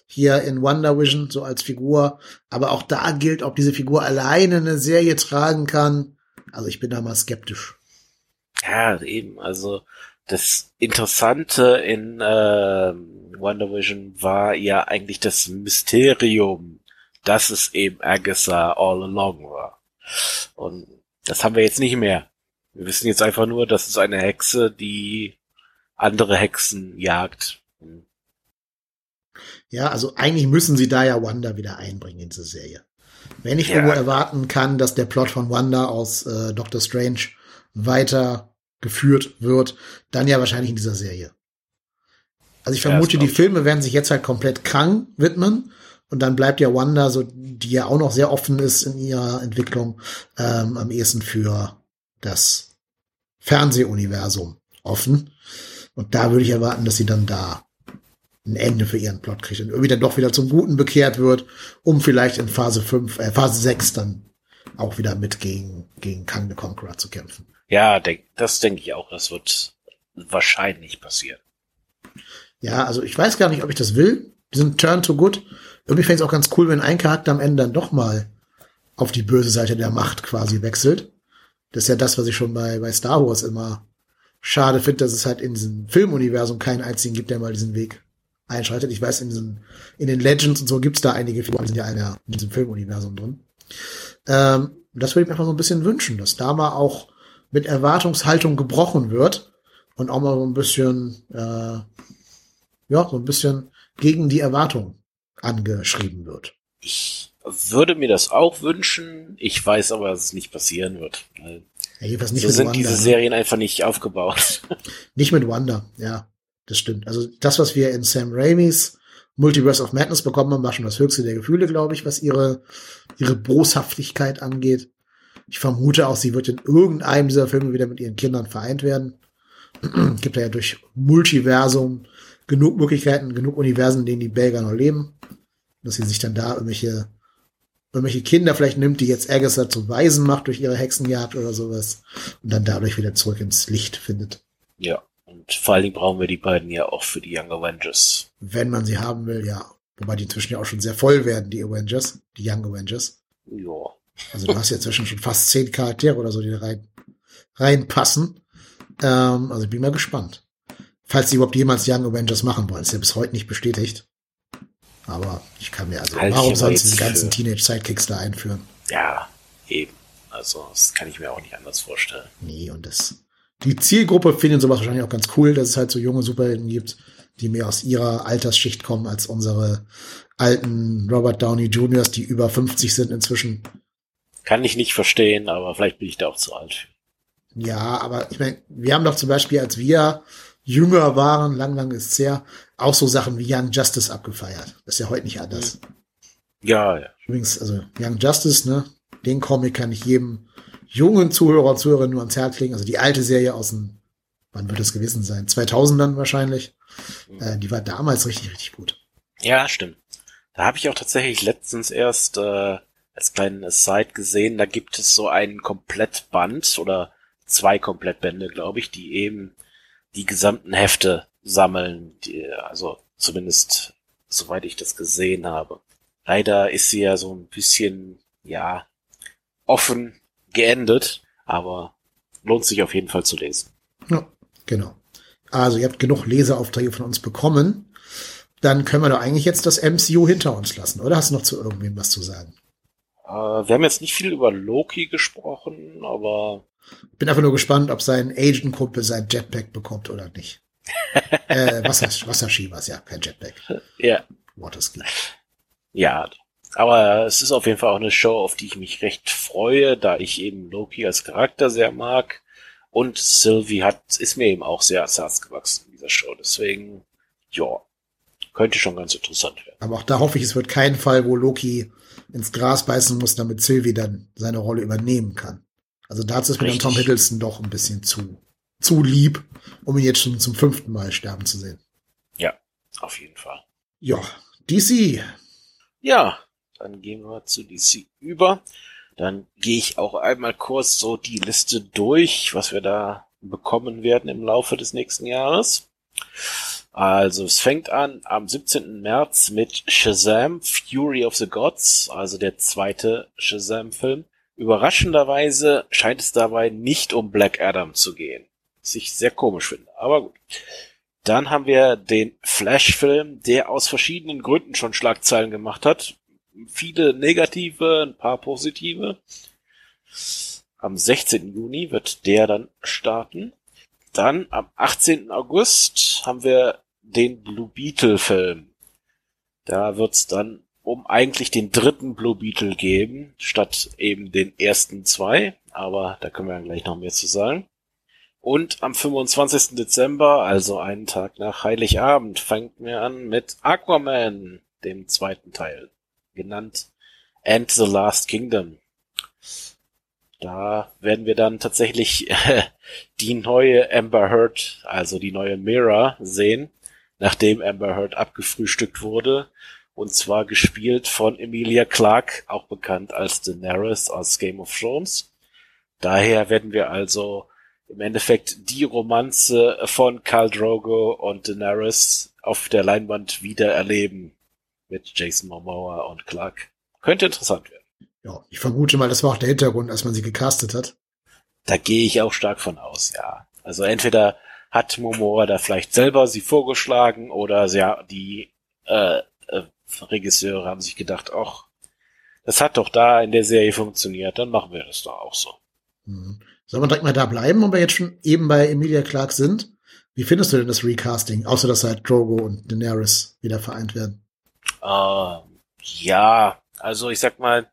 Speaker 2: hier in Wonder Vision, so als Figur. Aber auch da gilt, ob diese Figur alleine eine Serie tragen kann. Also ich bin da mal skeptisch.
Speaker 3: Ja, eben. Also das Interessante in äh, Wonder Vision war ja eigentlich das Mysterium, dass es eben Agatha all along war. Und das haben wir jetzt nicht mehr. Wir wissen jetzt einfach nur, dass es eine Hexe, die andere Hexen jagt.
Speaker 2: Ja, also eigentlich müssen sie da ja Wanda wieder einbringen in diese Serie. Wenn ich ja. irgendwo erwarten kann, dass der Plot von Wanda aus äh, Doctor Strange weiter geführt wird, dann ja wahrscheinlich in dieser Serie. Also ich vermute, ja, die Filme werden sich jetzt halt komplett krank widmen und dann bleibt ja Wanda, so die ja auch noch sehr offen ist in ihrer Entwicklung, ähm, am ehesten für das Fernsehuniversum offen. Und da würde ich erwarten, dass sie dann da ein Ende für ihren Plot kriegt und irgendwie dann doch wieder zum Guten bekehrt wird, um vielleicht in Phase 5, äh, Phase 6 dann auch wieder mit gegen, gegen Kang the Conqueror zu kämpfen.
Speaker 3: Ja, denk, das denke ich auch. Das wird wahrscheinlich passieren.
Speaker 2: Ja, also ich weiß gar nicht, ob ich das will. Diesen Turn to Good. Irgendwie fände ich es auch ganz cool, wenn ein Charakter am Ende dann doch mal auf die böse Seite der Macht quasi wechselt. Das ist ja das, was ich schon bei, bei Star Wars immer schade finde, dass es halt in diesem Filmuniversum keinen einzigen gibt, der mal diesen Weg einschreitet. Ich weiß, in, diesen, in den Legends und so gibt's da einige Figuren, die sind ja alle in diesem Filmuniversum drin. Ähm, das würde ich mir einfach so ein bisschen wünschen, dass da mal auch mit Erwartungshaltung gebrochen wird und auch mal so ein bisschen, äh, ja, so ein bisschen gegen die Erwartung angeschrieben wird.
Speaker 3: Ich würde mir das auch wünschen. Ich weiß aber, dass es nicht passieren wird. Ja, jedenfalls nicht so sind Wanda, diese ne? Serien einfach nicht aufgebaut.
Speaker 2: Nicht mit Wanda, ja, das stimmt. Also das, was wir in Sam Raimis Multiverse of Madness bekommen haben, war schon das höchste der Gefühle, glaube ich, was ihre, ihre Boshaftigkeit angeht. Ich vermute auch, sie wird in irgendeinem dieser Filme wieder mit ihren Kindern vereint werden. Gibt ja durch Multiversum genug Möglichkeiten, genug Universen, in denen die Belger noch leben. Dass sie sich dann da irgendwelche, irgendwelche Kinder vielleicht nimmt, die jetzt Agatha zu Weisen macht durch ihre Hexenjagd oder sowas. Und dann dadurch wieder zurück ins Licht findet.
Speaker 3: Ja. Und vor allen Dingen brauchen wir die beiden ja auch für die Young Avengers.
Speaker 2: Wenn man sie haben will, ja. Wobei die inzwischen ja auch schon sehr voll werden, die Avengers, die Young Avengers.
Speaker 3: Ja.
Speaker 2: Also du hast ja inzwischen schon fast zehn Charaktere oder so, die da rein, reinpassen. Ähm, also ich bin mal gespannt. Falls sie überhaupt jemals Young Avengers machen wollen. Ist ja bis heute nicht bestätigt. Aber ich kann mir also, halt warum sonst diese ganzen Teenage-Sidekicks da einführen?
Speaker 3: Ja, eben. Also, das kann ich mir auch nicht anders vorstellen.
Speaker 2: Nee, und das, die Zielgruppe findet sowas wahrscheinlich auch ganz cool, dass es halt so junge Superhelden gibt, die mehr aus ihrer Altersschicht kommen als unsere alten Robert Downey Juniors, die über 50 sind inzwischen.
Speaker 3: Kann ich nicht verstehen, aber vielleicht bin ich da auch zu alt.
Speaker 2: Ja, aber ich meine, wir haben doch zum Beispiel, als wir jünger waren, lang, lang ist es her, auch so Sachen wie Young Justice abgefeiert. Das ist ja heute nicht anders.
Speaker 3: Ja, ja.
Speaker 2: Übrigens, also Young Justice, ne, den Comic kann ich jedem jungen Zuhörer und Zuhörerinnen nur ans Herz legen. Also die alte Serie aus dem, wann wird es gewesen sein? 2000 dann wahrscheinlich. Mhm. Äh, die war damals richtig, richtig gut.
Speaker 3: Ja, stimmt. Da habe ich auch tatsächlich letztens erst äh, als kleinen Aside gesehen, da gibt es so einen Komplettband oder zwei Komplettbände, glaube ich, die eben die gesamten Hefte sammeln, die, also zumindest soweit ich das gesehen habe. Leider ist sie ja so ein bisschen, ja, offen geendet, aber lohnt sich auf jeden Fall zu lesen.
Speaker 2: Ja, genau. Also ihr habt genug Leseaufträge von uns bekommen. Dann können wir doch eigentlich jetzt das MCU hinter uns lassen, oder hast du noch zu irgendwem was zu sagen?
Speaker 3: Äh, wir haben jetzt nicht viel über Loki gesprochen, aber.
Speaker 2: Bin einfach nur gespannt, ob sein Agent-Kumpel sein Jetpack bekommt oder nicht. äh, Wasser, Wasserski war ja, kein Jetpack.
Speaker 3: Ja.
Speaker 2: Waterski.
Speaker 3: Ja, aber es ist auf jeden Fall auch eine Show, auf die ich mich recht freue, da ich eben Loki als Charakter sehr mag. Und Sylvie hat, ist mir eben auch sehr ans Herz gewachsen in dieser Show. Deswegen, ja, könnte schon ganz interessant werden.
Speaker 2: Aber auch da hoffe ich, es wird kein Fall, wo Loki ins Gras beißen muss, damit Sylvie dann seine Rolle übernehmen kann. Also dazu ist mir dann Tom Hiddleston doch ein bisschen zu, zu lieb, um ihn jetzt schon zum fünften Mal sterben zu sehen.
Speaker 3: Ja, auf jeden Fall.
Speaker 2: Ja, DC.
Speaker 3: Ja, dann gehen wir zu DC über. Dann gehe ich auch einmal kurz so die Liste durch, was wir da bekommen werden im Laufe des nächsten Jahres. Also es fängt an am 17. März mit Shazam, Fury of the Gods, also der zweite Shazam-Film. Überraschenderweise scheint es dabei nicht um Black Adam zu gehen. Was ich sehr komisch finde, aber gut. Dann haben wir den Flash-Film, der aus verschiedenen Gründen schon Schlagzeilen gemacht hat. Viele negative, ein paar positive. Am 16. Juni wird der dann starten. Dann am 18. August haben wir den Blue Beetle Film. Da wird's dann um eigentlich den dritten Blue Beetle geben, statt eben den ersten zwei. Aber da können wir dann gleich noch mehr zu sagen. Und am 25. Dezember, also einen Tag nach Heiligabend, fängt mir an mit Aquaman, dem zweiten Teil, genannt And the Last Kingdom. Da werden wir dann tatsächlich äh, die neue Amber Heard, also die neue Mirror, sehen, nachdem Amber Heard abgefrühstückt wurde. Und zwar gespielt von Emilia Clarke, auch bekannt als Daenerys aus Game of Thrones. Daher werden wir also im Endeffekt die Romanze von Khal Drogo und Daenerys auf der Leinwand wieder erleben mit Jason Momoa und Clark. Könnte interessant werden.
Speaker 2: Ja, ich vermute mal, das war auch der Hintergrund, als man sie gecastet hat.
Speaker 3: Da gehe ich auch stark von aus, ja. Also entweder hat Momoa da vielleicht selber sie vorgeschlagen oder ja, die äh, äh, Regisseure haben sich gedacht, ach, das hat doch da in der Serie funktioniert, dann machen wir das doch auch so.
Speaker 2: Mhm. Sollen wir direkt mal da bleiben, wo wir jetzt schon eben bei Emilia Clark sind? Wie findest du denn das Recasting, außer dass halt Drogo und Daenerys wieder vereint werden?
Speaker 3: Uh, ja, also ich sag mal,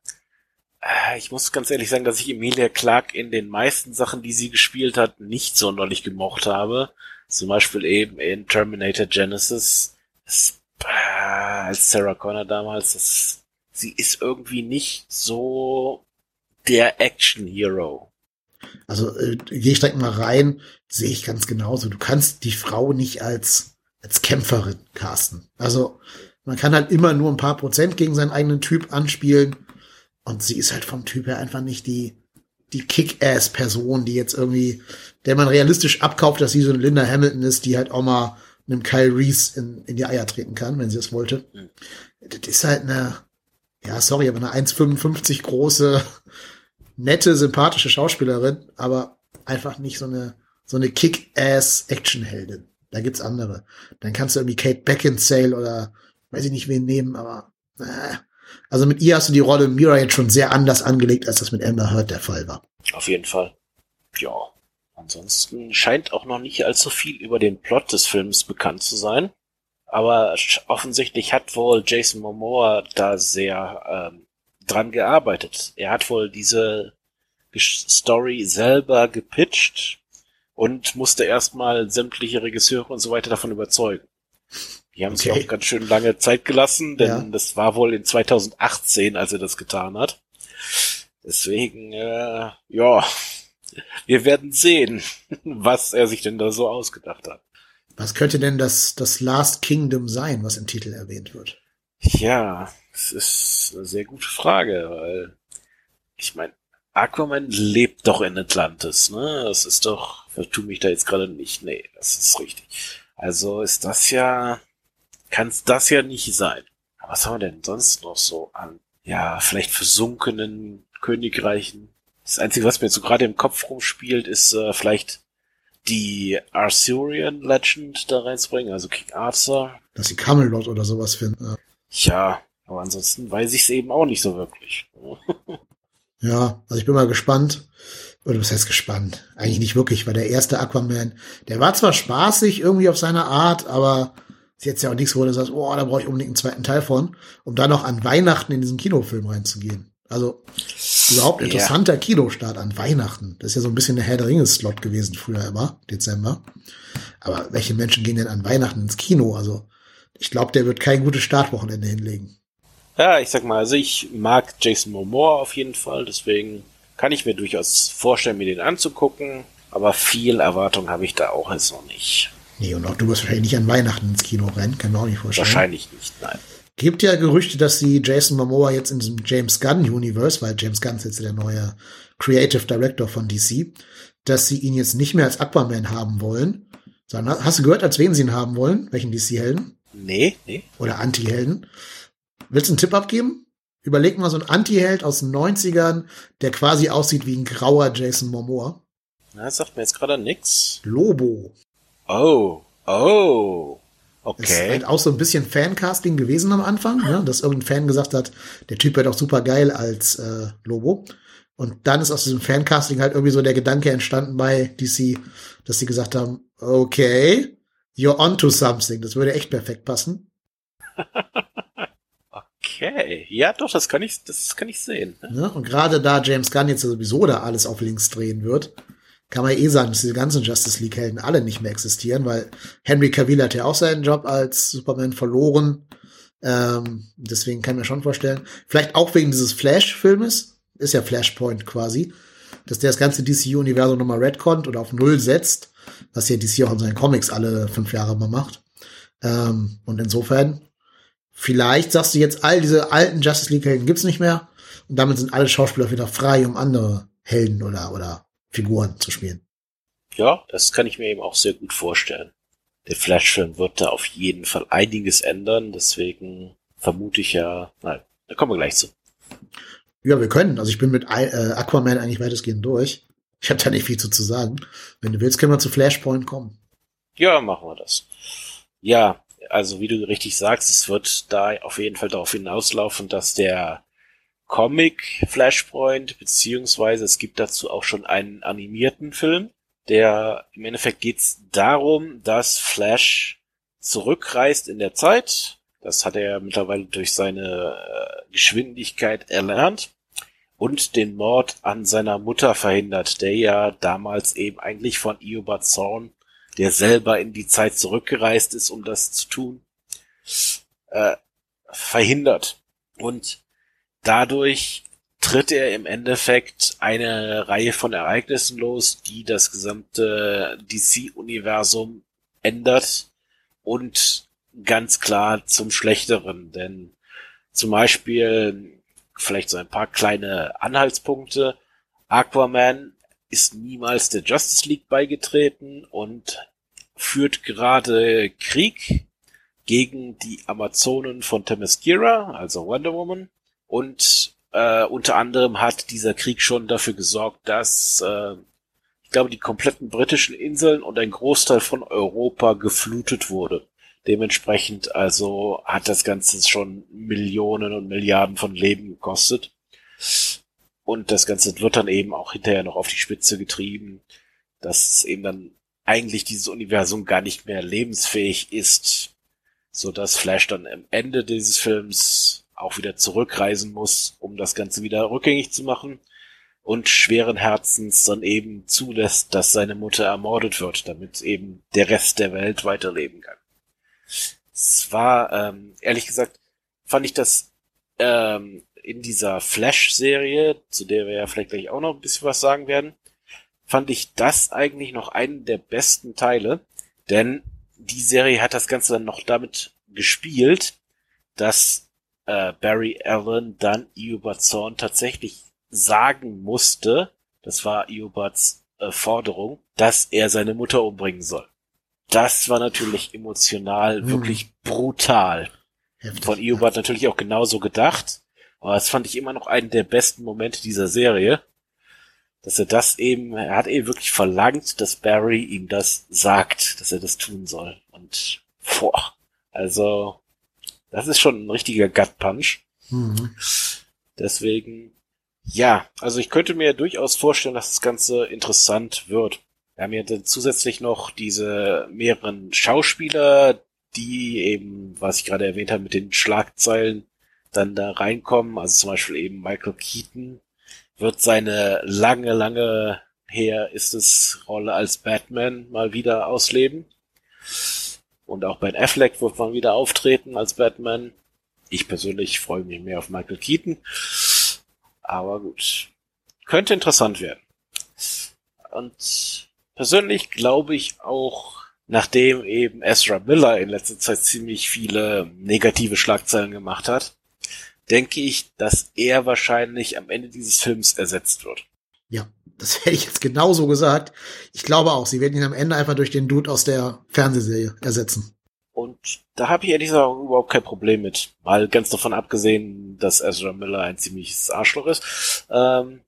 Speaker 3: äh, ich muss ganz ehrlich sagen, dass ich Emilia Clark in den meisten Sachen, die sie gespielt hat, nicht sonderlich gemocht habe. Zum Beispiel eben in Terminator Genesis, äh, als Sarah Connor damals, das, sie ist irgendwie nicht so der Action Hero.
Speaker 2: Also äh, gehe ich direkt mal rein, sehe ich ganz genauso. Du kannst die Frau nicht als, als Kämpferin casten. Also man kann halt immer nur ein paar Prozent gegen seinen eigenen Typ anspielen. Und sie ist halt vom Typ her einfach nicht die, die Kick-Ass-Person, die jetzt irgendwie, der man realistisch abkauft, dass sie so eine Linda Hamilton ist, die halt auch mal einem Kyle Reese in, in die Eier treten kann, wenn sie es wollte. Mhm. Das ist halt eine, ja, sorry, aber eine 1,55 große, nette, sympathische Schauspielerin, aber einfach nicht so eine, so eine Kick-Ass-Action-Heldin. Da gibt's andere. Dann kannst du irgendwie Kate Beckinsale oder weiß ich nicht wen nehmen, aber äh, also mit ihr hast du die Rolle Mira jetzt schon sehr anders angelegt, als das mit Amber Heard der Fall war.
Speaker 3: Auf jeden Fall. Ja. Ansonsten scheint auch noch nicht allzu viel über den Plot des Films bekannt zu sein. Aber offensichtlich hat wohl Jason Momoa da sehr ähm, dran gearbeitet. Er hat wohl diese Story selber gepitcht und musste erstmal sämtliche Regisseure und so weiter davon überzeugen. Die haben okay. sich auch ganz schön lange Zeit gelassen, denn ja. das war wohl in 2018, als er das getan hat. Deswegen, äh, ja, wir werden sehen, was er sich denn da so ausgedacht hat.
Speaker 2: Was könnte denn das, das Last Kingdom sein, was im Titel erwähnt wird?
Speaker 3: Ja, das ist eine sehr gute Frage, weil ich meine, Aquaman lebt doch in Atlantis, ne? Das ist doch, vertue mich da jetzt gerade nicht. Nee, das ist richtig. Also ist das ja, kann es das ja nicht sein. Aber was haben wir denn sonst noch so an, ja, vielleicht versunkenen Königreichen? Das Einzige, was mir jetzt so gerade im Kopf rumspielt, ist äh, vielleicht die Arthurian Legend da reinzubringen, also King Arthur.
Speaker 2: Dass sie Camelot oder sowas finden. Ja.
Speaker 3: Ja, aber ansonsten weiß ich es eben auch nicht so wirklich.
Speaker 2: Ja, also ich bin mal gespannt. Oder was heißt gespannt? Eigentlich nicht wirklich, weil der erste Aquaman, der war zwar spaßig irgendwie auf seine Art, aber ist jetzt ja auch nichts, wo du sagst, oh, da brauche ich unbedingt einen zweiten Teil von, um dann noch an Weihnachten in diesen Kinofilm reinzugehen. Also überhaupt interessanter ja. Kinostart an Weihnachten. Das ist ja so ein bisschen der Herr der Ringe-Slot gewesen früher immer, Dezember. Aber welche Menschen gehen denn an Weihnachten ins Kino? Also ich glaube, der wird kein gutes Startwochenende hinlegen.
Speaker 3: Ja, ich sag mal, also ich mag Jason Momoa auf jeden Fall, deswegen kann ich mir durchaus vorstellen, mir den anzugucken, aber viel Erwartung habe ich da auch jetzt noch nicht.
Speaker 2: Nee, und auch du wirst wahrscheinlich nicht an Weihnachten ins Kino rennen, kann man auch nicht vorstellen.
Speaker 3: Wahrscheinlich nicht, nein.
Speaker 2: Gibt ja Gerüchte, dass sie Jason Momoa jetzt in diesem James Gunn Universe, weil James Gunn ist jetzt der neue Creative Director von DC, dass sie ihn jetzt nicht mehr als Aquaman haben wollen. Sondern, hast du gehört, als wen sie ihn haben wollen? Welchen DC-Helden?
Speaker 3: Nee, nee.
Speaker 2: Oder Anti-Helden? Willst du einen Tipp abgeben? Überleg mal so einen Anti-Held aus den 90ern, der quasi aussieht wie ein grauer Jason Momoa.
Speaker 3: Na, das sagt mir jetzt gerade nix.
Speaker 2: Lobo.
Speaker 3: Oh, oh. Okay.
Speaker 2: Ist halt auch so ein bisschen Fancasting gewesen am Anfang, ne? dass irgendein Fan gesagt hat, der Typ wäre doch super geil als äh, Lobo. Und dann ist aus diesem Fancasting halt irgendwie so der Gedanke entstanden bei DC, dass sie gesagt haben, okay, you're onto something. Das würde echt perfekt passen.
Speaker 3: okay, ja, doch, das kann ich, das kann ich sehen.
Speaker 2: Ne? Ja, und gerade da James Gunn jetzt sowieso da alles auf links drehen wird, kann man eh sagen, dass diese ganzen Justice League Helden alle nicht mehr existieren, weil Henry Cavill hat ja auch seinen Job als Superman verloren. Ähm, deswegen kann mir schon vorstellen, vielleicht auch wegen dieses Flash-Filmes, ist ja Flashpoint quasi, dass der das ganze DC-Universum nochmal redconnt oder auf Null setzt, was ja DC auch in seinen Comics alle fünf Jahre mal macht. Ähm, und insofern Vielleicht sagst du jetzt, all diese alten Justice League Helden gibt's nicht mehr. Und damit sind alle Schauspieler wieder frei, um andere Helden oder, oder Figuren zu spielen.
Speaker 3: Ja, das kann ich mir eben auch sehr gut vorstellen. Der Flash-Film wird da auf jeden Fall einiges ändern, deswegen vermute ich ja, nein, da kommen wir gleich zu.
Speaker 2: Ja, wir können. Also ich bin mit äh, Aquaman eigentlich weitestgehend durch. Ich habe da nicht viel zu, zu sagen. Wenn du willst, können wir zu Flashpoint kommen.
Speaker 3: Ja, machen wir das. Ja, also wie du richtig sagst, es wird da auf jeden Fall darauf hinauslaufen, dass der Comic Flashpoint, beziehungsweise es gibt dazu auch schon einen animierten Film, der im Endeffekt geht's darum, dass Flash zurückreist in der Zeit. Das hat er mittlerweile durch seine äh, Geschwindigkeit erlernt und den Mord an seiner Mutter verhindert, der ja damals eben eigentlich von Eobard Zorn der selber in die Zeit zurückgereist ist, um das zu tun, äh, verhindert. Und dadurch tritt er im Endeffekt eine Reihe von Ereignissen los, die das gesamte DC-Universum ändert und ganz klar zum Schlechteren. Denn zum Beispiel vielleicht so ein paar kleine Anhaltspunkte. Aquaman ist niemals der Justice League beigetreten und führt gerade Krieg gegen die Amazonen von Themyscira, also Wonder Woman. Und äh, unter anderem hat dieser Krieg schon dafür gesorgt, dass äh, ich glaube die kompletten britischen Inseln und ein Großteil von Europa geflutet wurde. Dementsprechend also hat das Ganze schon Millionen und Milliarden von Leben gekostet. Und das Ganze wird dann eben auch hinterher noch auf die Spitze getrieben, dass eben dann eigentlich dieses Universum gar nicht mehr lebensfähig ist, so dass Flash dann am Ende dieses Films auch wieder zurückreisen muss, um das Ganze wieder rückgängig zu machen und schweren Herzens dann eben zulässt, dass seine Mutter ermordet wird, damit eben der Rest der Welt weiterleben kann. Es war, ähm, ehrlich gesagt, fand ich das ähm, in dieser Flash-Serie, zu der wir ja vielleicht gleich auch noch ein bisschen was sagen werden, fand ich das eigentlich noch einen der besten Teile, denn die Serie hat das Ganze dann noch damit gespielt, dass äh, Barry Allen dann Eobard Zorn tatsächlich sagen musste, das war Eobards äh, Forderung, dass er seine Mutter umbringen soll. Das war natürlich emotional
Speaker 2: Hm.
Speaker 3: wirklich brutal.
Speaker 2: Heftig.
Speaker 3: Von Eobard natürlich auch genauso gedacht. Aber das fand ich immer noch einen der besten Momente dieser Serie. Dass er das eben, er hat eben wirklich verlangt, dass Barry ihm das sagt, dass er das tun soll. Und, boah, also, das ist schon ein richtiger Gut Punch.
Speaker 2: Mhm.
Speaker 3: Deswegen, ja, also ich könnte mir durchaus vorstellen, dass das Ganze interessant wird. Wir haben ja dann zusätzlich noch diese mehreren Schauspieler, die eben, was ich gerade erwähnt habe, mit den Schlagzeilen dann da reinkommen. Also zum Beispiel eben Michael Keaton wird seine lange, lange her ist es Rolle als Batman mal wieder ausleben. Und auch Ben Affleck wird mal wieder auftreten als Batman. Ich persönlich freue mich mehr auf Michael Keaton. Aber gut. Könnte interessant werden. Und persönlich glaube ich auch, nachdem eben Ezra Miller in letzter Zeit ziemlich viele negative Schlagzeilen gemacht hat, denke ich, dass er wahrscheinlich am Ende dieses Films ersetzt wird.
Speaker 2: Ja, das hätte ich jetzt genauso gesagt. Ich glaube auch, sie werden ihn am Ende einfach durch den Dude aus der Fernsehserie ersetzen.
Speaker 3: Und da habe ich ehrlich gesagt überhaupt kein Problem mit. Mal ganz davon abgesehen, dass Ezra Miller ein ziemliches Arschloch ist, ähm,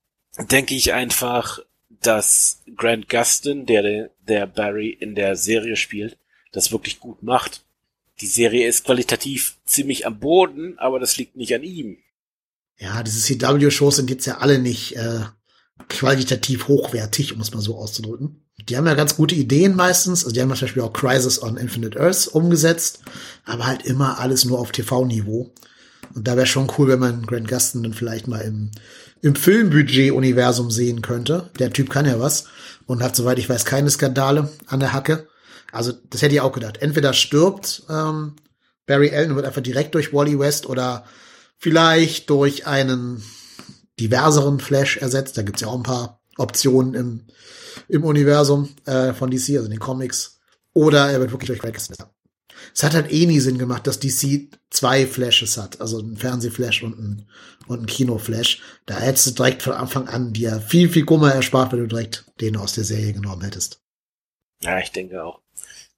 Speaker 3: denke ich einfach, dass Grant Gustin, der, der Barry in der Serie spielt, das wirklich gut macht. Die Serie ist qualitativ ziemlich am Boden, aber das liegt nicht an ihm.
Speaker 2: Ja, diese CW-Shows sind jetzt ja alle nicht äh, qualitativ hochwertig, um es mal so auszudrücken. Die haben ja ganz gute Ideen meistens. Also die haben zum Beispiel auch Crisis on Infinite Earths umgesetzt, aber halt immer alles nur auf TV-Niveau. Und da wäre schon cool, wenn man Grant Gustin dann vielleicht mal im, im Filmbudget-Universum sehen könnte. Der Typ kann ja was und hat, soweit ich weiß, keine Skandale an der Hacke. Also das hätte ich auch gedacht. Entweder stirbt ähm, Barry Allen und wird einfach direkt durch Wally West oder vielleicht durch einen diverseren Flash ersetzt. Da gibt's ja auch ein paar Optionen im, im Universum äh, von DC, also in den Comics. Oder er wird wirklich durch Greg Gustin. Es hat halt eh nie Sinn gemacht, dass DC zwei Flashes hat, also ein Fernsehflash und ein, und ein Kinoflash. Da hättest du direkt von Anfang an dir viel, viel Kummer erspart, wenn du direkt den aus der Serie genommen hättest.
Speaker 3: Ja, ich denke auch.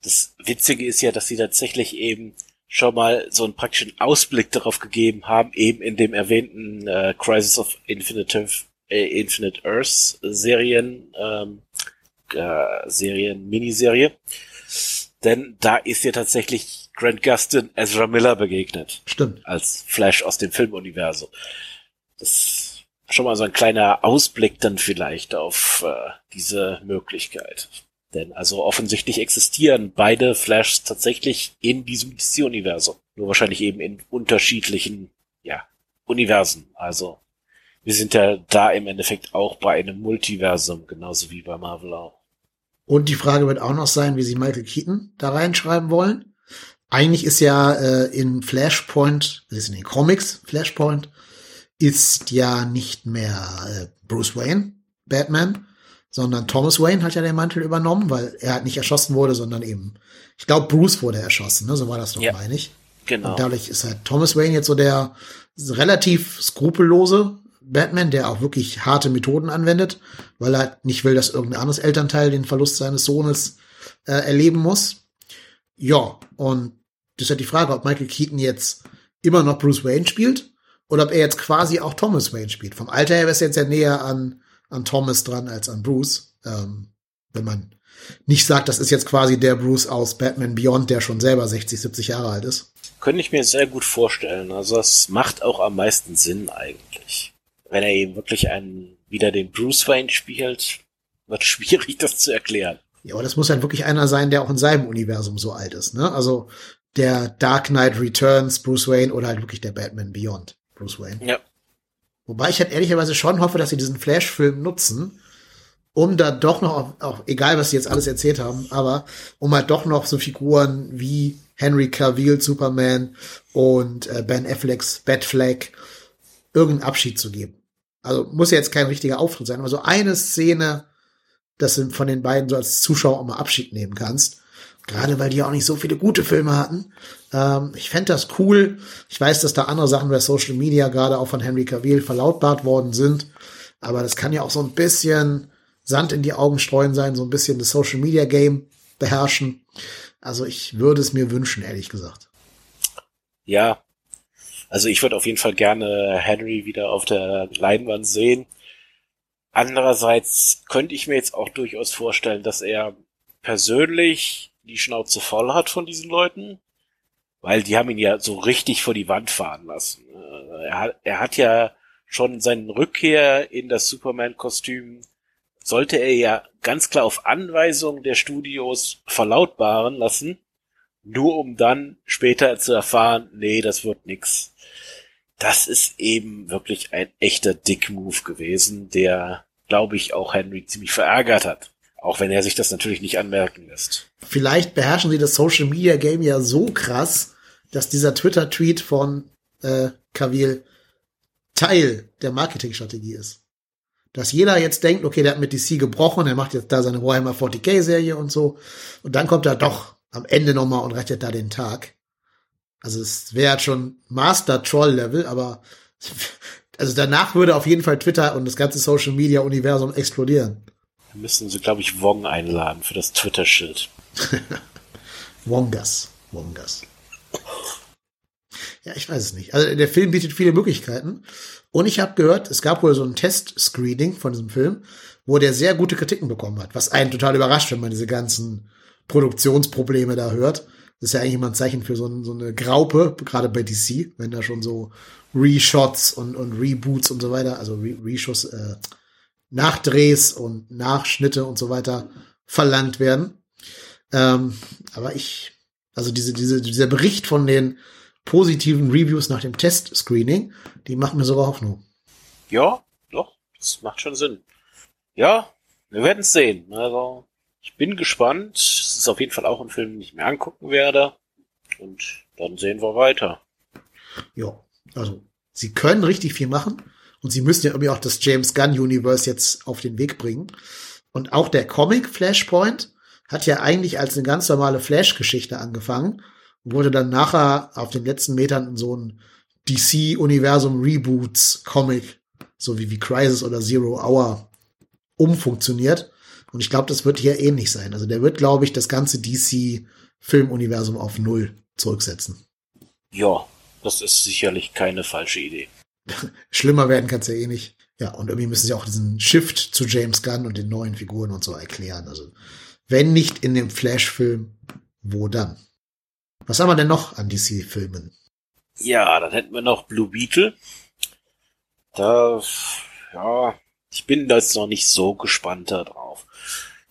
Speaker 3: Das Witzige ist ja, dass sie tatsächlich eben schon mal so einen praktischen Ausblick darauf gegeben haben, eben in dem erwähnten äh, Crisis of Infinite, äh, Infinite Earth Serien, ähm, äh, Serien, Miniserie. Denn da ist ja tatsächlich Grant Gustin Ezra Miller begegnet.
Speaker 2: Stimmt.
Speaker 3: Als Flash aus dem Filmuniversum. Das ist schon mal so ein kleiner Ausblick dann vielleicht auf äh, diese Möglichkeit. Denn also offensichtlich existieren beide Flashs tatsächlich in diesem DC-Universum. Nur wahrscheinlich eben in unterschiedlichen, ja, Universen. Also wir sind ja da im Endeffekt auch bei einem Multiversum, genauso wie bei Marvel auch.
Speaker 2: Und die Frage wird auch noch sein, wie sie Michael Keaton da reinschreiben wollen. Eigentlich ist ja äh, in Flashpoint, das ist in den Comics, Flashpoint, ist ja nicht mehr äh, Bruce Wayne, Batman, sondern Thomas Wayne hat ja den Mantel übernommen, weil er halt nicht erschossen wurde, sondern eben, ich glaube, Bruce wurde erschossen, ne? so war das doch,
Speaker 3: Ja.
Speaker 2: meine ich.
Speaker 3: Genau.
Speaker 2: Und dadurch ist halt Thomas Wayne jetzt so der relativ skrupellose Batman, der auch wirklich harte Methoden anwendet, weil er halt nicht will, dass irgendein anderes Elternteil den Verlust seines Sohnes äh, erleben muss. Ja, und das ist halt die Frage, ob Michael Keaton jetzt immer noch Bruce Wayne spielt oder ob er jetzt quasi auch Thomas Wayne spielt. Vom Alter her wäre es jetzt ja näher an, an Thomas dran als an Bruce. Ähm, wenn man nicht sagt, das ist jetzt quasi der Bruce aus Batman Beyond, der schon selber 60, 70 Jahre alt ist.
Speaker 3: Könnte ich mir sehr gut vorstellen. Also es macht auch am meisten Sinn eigentlich. Wenn er eben wirklich einen, wieder den Bruce Wayne spielt, wird schwierig, das zu erklären.
Speaker 2: Ja, aber das muss halt wirklich einer sein, der auch in seinem Universum so alt ist, ne? Also der Dark Knight Returns Bruce Wayne oder halt wirklich der Batman Beyond Bruce Wayne.
Speaker 3: Ja.
Speaker 2: Wobei ich halt ehrlicherweise schon hoffe, dass sie diesen Flash-Film nutzen, um da doch noch, auch, egal was sie jetzt alles erzählt haben, aber um halt doch noch so Figuren wie Henry Cavill, Superman und äh, Ben Afflecks Batfleck irgendeinen Abschied zu geben. Also muss ja jetzt kein richtiger Auftritt sein, aber so eine Szene, dass du von den beiden so als Zuschauer auch mal Abschied nehmen kannst. Gerade weil die auch nicht so viele gute Filme hatten. Ähm, ich fände das cool. Ich weiß, dass da andere Sachen bei Social Media gerade auch von Henry Cavill verlautbart worden sind. Aber das kann ja auch so ein bisschen Sand in die Augen streuen sein, so ein bisschen das Social Media Game beherrschen. Also ich würde es mir wünschen, ehrlich gesagt.
Speaker 3: Ja, also ich würde auf jeden Fall gerne Henry wieder auf der Leinwand sehen. Andererseits könnte ich mir jetzt auch durchaus vorstellen, dass er persönlich die Schnauze voll hat von diesen Leuten, weil die haben ihn ja so richtig vor die Wand fahren lassen. Äh, er hat, er hat ja schon seinen Rückkehr in das Superman-Kostüm, sollte er ja ganz klar auf Anweisung der Studios verlautbaren lassen, nur um dann später zu erfahren, nee, das wird nix. Das ist eben wirklich ein echter Dick-Move gewesen, der, glaube ich, auch Henry ziemlich verärgert hat. Auch wenn er sich das natürlich nicht anmerken lässt.
Speaker 2: Vielleicht beherrschen sie das Social Media Game ja so krass, dass dieser Twitter-Tweet von äh, Kavil Teil der Marketingstrategie ist. Dass jeder jetzt denkt, okay, der hat mit DC gebrochen, er macht jetzt da seine Warhammer 40k-Serie und so. Und dann kommt er doch am Ende nochmal und rettet da den Tag. Also es wäre schon Master-Troll-Level, aber also danach würde auf jeden Fall Twitter und das ganze Social-Media-Universum explodieren.
Speaker 3: Müssen sie, glaube ich, Wong einladen für das Twitter-Schild.
Speaker 2: Wongas. Wongas. Ja, ich weiß es nicht. Also der Film bietet viele Möglichkeiten. Und ich habe gehört, es gab wohl so ein Test-Screening von diesem Film, wo der sehr gute Kritiken bekommen hat, was einen total überrascht, wenn man diese ganzen Produktionsprobleme da hört. Das ist ja eigentlich immer ein Zeichen für so, ein, so eine Graupe, gerade bei DC, wenn da schon so Reshots und, und Reboots und so weiter, also Re Reshots, äh, Nachdrehs und Nachschnitte und so weiter verlangt werden. Ähm, aber ich, also diese, diese, dieser Bericht von den positiven Reviews nach dem Test-Screening, die macht mir sogar Hoffnung.
Speaker 3: Ja, doch, das macht schon Sinn. Ja, wir werden es sehen. Also, ich bin gespannt. Es ist auf jeden Fall auch ein Film, den ich mir angucken werde. Und dann sehen wir weiter.
Speaker 2: Ja, also sie können richtig viel machen und sie müssen ja irgendwie auch das James Gunn Universe jetzt auf den Weg bringen. Und auch der Comic Flashpoint hat ja eigentlich als eine ganz normale Flash-Geschichte angefangen und wurde dann nachher auf den letzten Metern in so ein DC-Universum Reboots Comic, so wie wie Crisis oder Zero Hour, umfunktioniert. Und ich glaube, das wird hier ähnlich sein. Also der wird, glaube ich, das ganze DC-Filmuniversum auf Null zurücksetzen.
Speaker 3: Ja, das ist sicherlich keine falsche Idee.
Speaker 2: Schlimmer werden kann es ja eh nicht. Ja, und irgendwie müssen sie auch diesen Shift zu James Gunn und den neuen Figuren und so erklären. Also, wenn nicht in dem Flash-Film, wo dann? Was haben wir denn noch an DC-Filmen?
Speaker 3: Ja, dann hätten wir noch Blue Beetle. Da, ja, ich bin da jetzt noch nicht so gespannt darauf.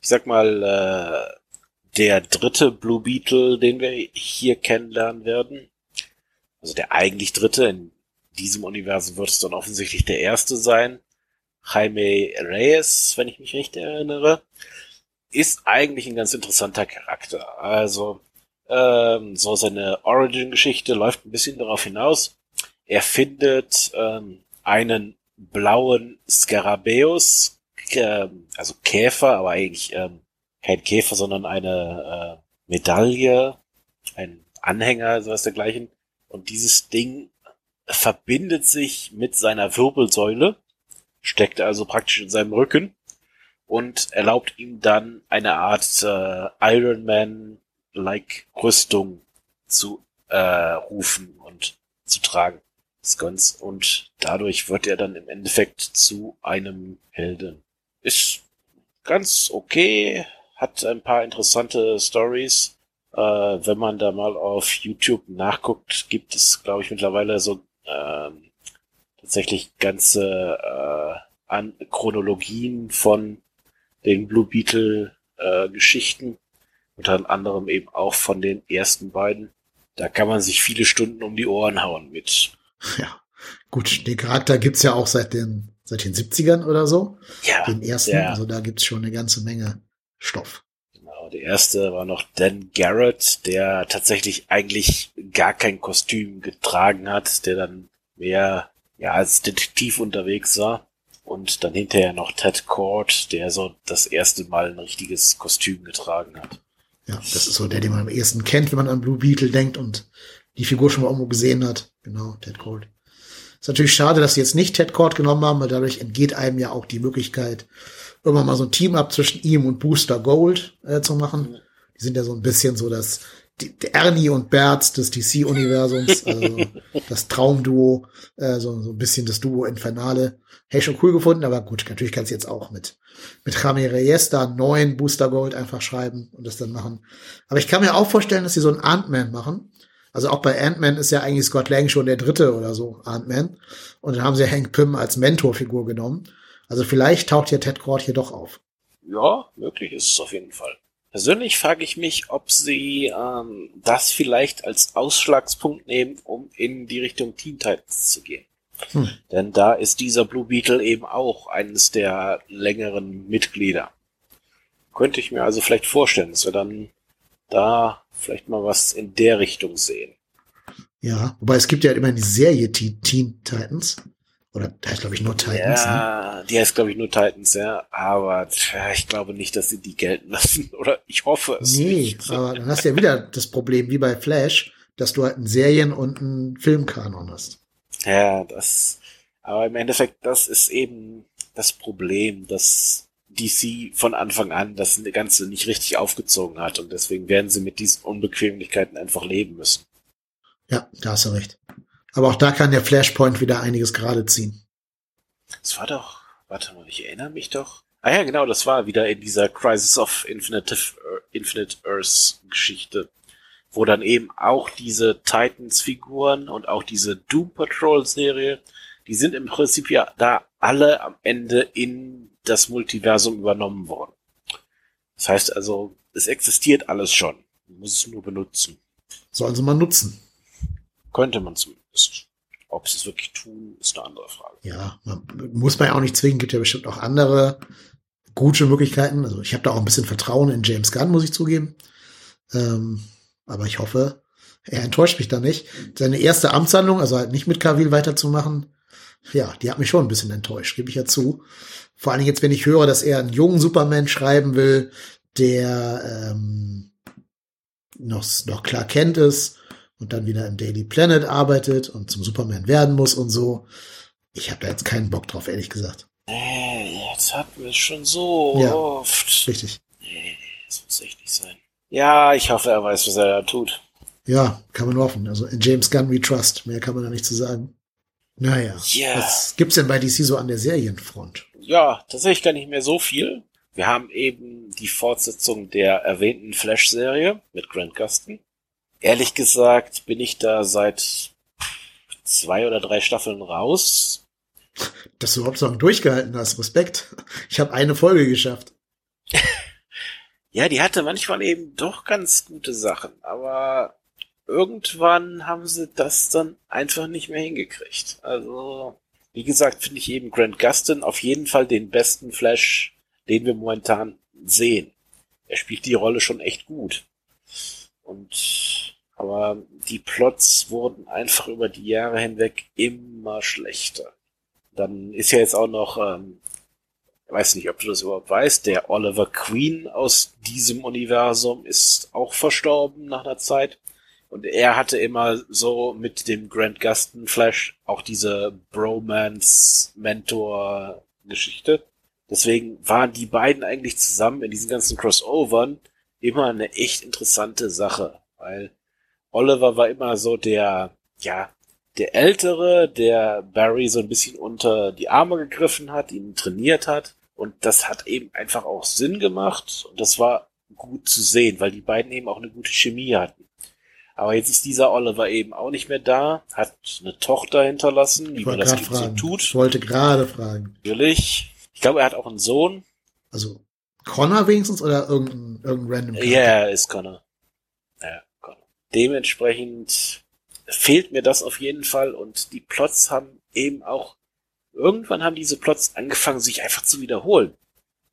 Speaker 3: Ich sag mal, äh, der dritte Blue Beetle, den wir hier kennenlernen werden, also der eigentlich dritte, in diesem Universum wird es dann offensichtlich der erste sein, Jaime Reyes, wenn ich mich recht erinnere, ist eigentlich ein ganz interessanter Charakter. Also ähm, so seine Origin-Geschichte läuft ein bisschen darauf hinaus. Er findet ähm, einen blauen Skarabäus, äh, also Käfer, aber eigentlich ähm, kein Käfer, sondern eine äh, Medaille, ein Anhänger, sowas dergleichen. Und dieses Ding verbindet sich mit seiner Wirbelsäule, steckt also praktisch in seinem Rücken und erlaubt ihm dann eine Art äh, Iron Man-like Rüstung zu äh, rufen und zu tragen. Skunts und dadurch wird er dann im Endeffekt zu einem Helden. Ist ganz okay, hat ein paar interessante Stories. Äh, wenn man da mal auf YouTube nachguckt, gibt es, glaube ich, mittlerweile so äh, tatsächlich ganze äh, An Chronologien von den Blue Beetle äh, Geschichten, unter anderem eben auch von den ersten beiden. Da kann man sich viele Stunden um die Ohren hauen mit.
Speaker 2: Ja, gut, den Charakter gibt's ja auch seit den, seit den 70ern oder so.
Speaker 3: Ja.
Speaker 2: Den ersten,
Speaker 3: der,
Speaker 2: also da gibt's schon eine ganze Menge Stoff.
Speaker 3: Der erste war noch Dan Garrett, der tatsächlich eigentlich gar kein Kostüm getragen hat, der dann mehr ja als Detektiv unterwegs war. Und dann hinterher noch Ted Cord, der so das erste Mal ein richtiges Kostüm getragen hat.
Speaker 2: Ja, das ist so der, den man am ehesten kennt, wenn man an Blue Beetle denkt und die Figur schon mal irgendwo gesehen hat. Genau, Ted Cold. Ist natürlich schade, dass sie jetzt nicht Ted Cord genommen haben, weil dadurch entgeht einem ja auch die Möglichkeit, irgendwann mal so ein Team-Up zwischen ihm und Booster Gold äh, zu machen. Die sind ja so ein bisschen so das die, Ernie und Bert des DC-Universums, also das Traumduo, äh, so, so ein bisschen das Duo Infernale. Hätte ich schon cool gefunden, aber gut, natürlich kannst du jetzt auch mit, mit Jaime Reyes da neuen Booster Gold einfach schreiben und das dann machen. Aber ich kann mir auch vorstellen, dass sie so einen Ant-Man machen. Also auch bei Ant-Man ist ja eigentlich Scott Lang schon der dritte oder so Ant-Man. Und dann haben sie Hank Pym als Mentorfigur genommen. Also vielleicht taucht hier Ted Cord hier doch auf.
Speaker 3: Ja, möglich ist es auf jeden Fall. Persönlich frage ich mich, ob sie ähm, das vielleicht als Ausschlagspunkt nehmen, um in die Richtung Teen Titans zu gehen. Hm. Denn da ist dieser Blue Beetle eben auch eines der längeren Mitglieder. Könnte ich mir also vielleicht vorstellen, dass wir dann da vielleicht mal was in der Richtung sehen.
Speaker 2: Ja, wobei es gibt ja immer die Serie Teen Titans. Oder der heißt, glaube ich, nur Titans.
Speaker 3: Ja, ne? die heißt, glaube ich, nur Titans, ja. Aber tja, ich glaube nicht, dass sie die gelten lassen. Oder ich hoffe es
Speaker 2: nee,
Speaker 3: nicht.
Speaker 2: Nee, aber dann hast du ja wieder das Problem, wie bei Flash, dass du halt einen Serien- und einen Filmkanon hast.
Speaker 3: Ja, das. Aber im Endeffekt, das ist eben das Problem, dass DC von Anfang an das Ganze nicht richtig aufgezogen hat. Und deswegen werden sie mit diesen Unbequemlichkeiten einfach leben müssen.
Speaker 2: Ja, da hast du recht. Aber auch da kann der Flashpoint wieder einiges gerade ziehen.
Speaker 3: Das war doch, warte mal, ich erinnere mich doch. Ah ja, genau, das war wieder in dieser Crisis of Infinite, Infinite Earths Geschichte, wo dann eben auch diese Titans-Figuren und auch diese Doom Patrol-Serie, die sind im Prinzip ja da alle am Ende in das Multiversum übernommen worden. Das heißt also, es existiert alles schon. Man muss es nur benutzen.
Speaker 2: Sollen sie mal nutzen.
Speaker 3: Könnte man zumindest. Ob sie es wirklich tun, ist eine andere Frage.
Speaker 2: Ja, man, muss man ja auch nicht zwingen. Gibt ja bestimmt auch andere gute Möglichkeiten. Also ich habe da auch ein bisschen Vertrauen in James Gunn, muss ich zugeben. Ähm, aber ich hoffe, er enttäuscht mich da nicht. Seine erste Amtshandlung, also halt nicht mit Cavill weiterzumachen, ja, die hat mich schon ein bisschen enttäuscht, gebe ich ja zu. Vor allem jetzt, wenn ich höre, dass er einen jungen Superman schreiben will, der ähm, noch, noch klar kennt ist und dann wieder im Daily Planet arbeitet und zum Superman werden muss und so. Ich habe da jetzt keinen Bock drauf, ehrlich gesagt.
Speaker 3: Nee, jetzt hatten wir es schon so
Speaker 2: ja,
Speaker 3: oft.
Speaker 2: Richtig.
Speaker 3: Nee, das muss echt nicht sein. Ja, ich hoffe, er weiß, was er da tut.
Speaker 2: Ja, kann man hoffen. Also in James Gunn we trust. Mehr kann man da nicht zu sagen. Naja.
Speaker 3: Ja.
Speaker 2: Was gibt's denn bei DC so an der Serienfront?
Speaker 3: Ja, tatsächlich gar nicht mehr so viel. Wir haben eben die Fortsetzung der erwähnten Flash-Serie mit Grant Gustin. Ehrlich gesagt bin ich da seit zwei oder drei Staffeln raus.
Speaker 2: Dass du überhaupt so lange durchgehalten hast, Respekt. Ich habe eine Folge geschafft.
Speaker 3: ja, die hatte manchmal eben doch ganz gute Sachen, aber irgendwann haben sie das dann einfach nicht mehr hingekriegt. Also, wie gesagt, finde ich eben Grant Gustin auf jeden Fall den besten Flash, den wir momentan sehen. Er spielt die Rolle schon echt gut. Und, aber die Plots wurden einfach über die Jahre hinweg immer schlechter. Dann ist ja jetzt auch noch, ähm, weiß nicht, ob du das überhaupt weißt, der Oliver Queen aus diesem Universum ist auch verstorben nach einer Zeit. Und er hatte immer so mit dem Grant Gustin Flash auch diese Bromance-Mentor-Geschichte. Deswegen waren die beiden eigentlich zusammen in diesen ganzen Crossovern immer eine echt interessante Sache, weil Oliver war immer so der, ja, der Ältere, der Barry so ein bisschen unter die Arme gegriffen hat, ihn trainiert hat. Und das hat eben einfach auch Sinn gemacht. Und das war gut zu sehen, weil die beiden eben auch eine gute Chemie hatten. Aber jetzt ist dieser Oliver eben auch nicht mehr da, hat eine Tochter hinterlassen, wie man das so tut.
Speaker 2: Ich wollte gerade fragen.
Speaker 3: Natürlich. Ich glaube, er hat auch einen Sohn.
Speaker 2: Also Connor wenigstens oder irgendein, irgendein random
Speaker 3: Ja, yeah, ist Connor. Dementsprechend fehlt mir das auf jeden Fall und die Plots haben eben auch, irgendwann haben diese Plots angefangen, sich einfach zu wiederholen.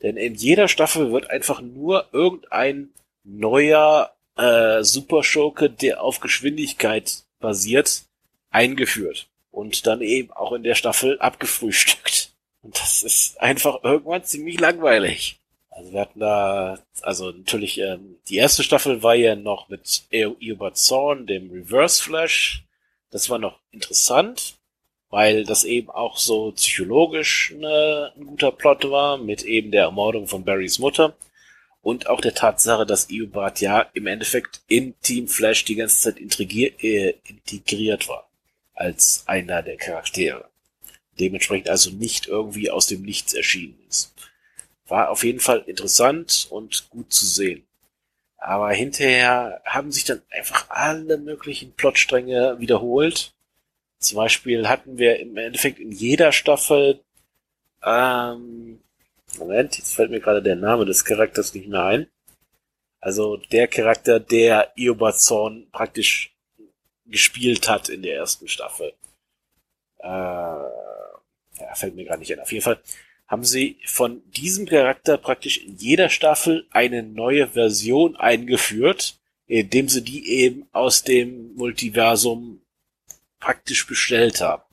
Speaker 3: Denn in jeder Staffel wird einfach nur irgendein neuer äh, Super Schurke, der auf Geschwindigkeit basiert, eingeführt. Und dann eben auch in der Staffel abgefrühstückt. Und das ist einfach irgendwann ziemlich langweilig. Also wir hatten da, also natürlich, ähm, die erste Staffel war ja noch mit Eobard Zorn, dem Reverse Flash. Das war noch interessant, weil das eben auch so psychologisch ne, ein guter Plot war, mit eben der Ermordung von Barrys Mutter. Und auch der Tatsache, dass Eobard ja im Endeffekt in Team Flash die ganze Zeit äh, integriert war. Als einer der Charaktere. Dementsprechend also nicht irgendwie aus dem Nichts erschienen ist. War auf jeden Fall interessant und gut zu sehen. Aber hinterher haben sich dann einfach alle möglichen Plotstränge wiederholt. Zum Beispiel hatten wir im Endeffekt in jeder Staffel, ähm, Moment, jetzt fällt mir gerade der Name des Charakters nicht mehr ein. Also der Charakter, der Eobazorn praktisch gespielt hat in der ersten Staffel. Äh, ja, fällt mir gerade nicht ein. Auf jeden Fall haben sie von diesem Charakter praktisch in jeder Staffel eine neue Version eingeführt, indem sie die eben aus dem Multiversum praktisch bestellt haben.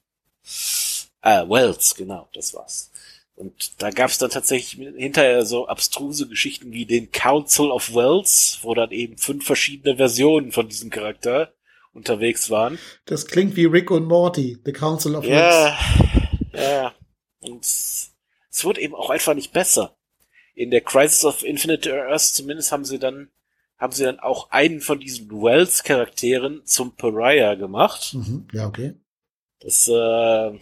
Speaker 3: Äh, Wells, genau, das war's. Und da gab's dann tatsächlich hinterher so abstruse Geschichten wie den Council of Wells, wo dann eben fünf verschiedene Versionen von diesem Charakter unterwegs waren.
Speaker 2: Das klingt wie Rick und Morty, The Council of
Speaker 3: ja, Wells. Ja, und es wurde eben auch einfach nicht besser. In der Crisis of Infinite Earth zumindest haben sie dann haben sie dann auch einen von diesen Wells-Charakteren zum Pariah gemacht.
Speaker 2: Mhm, ja, okay.
Speaker 3: Das, äh,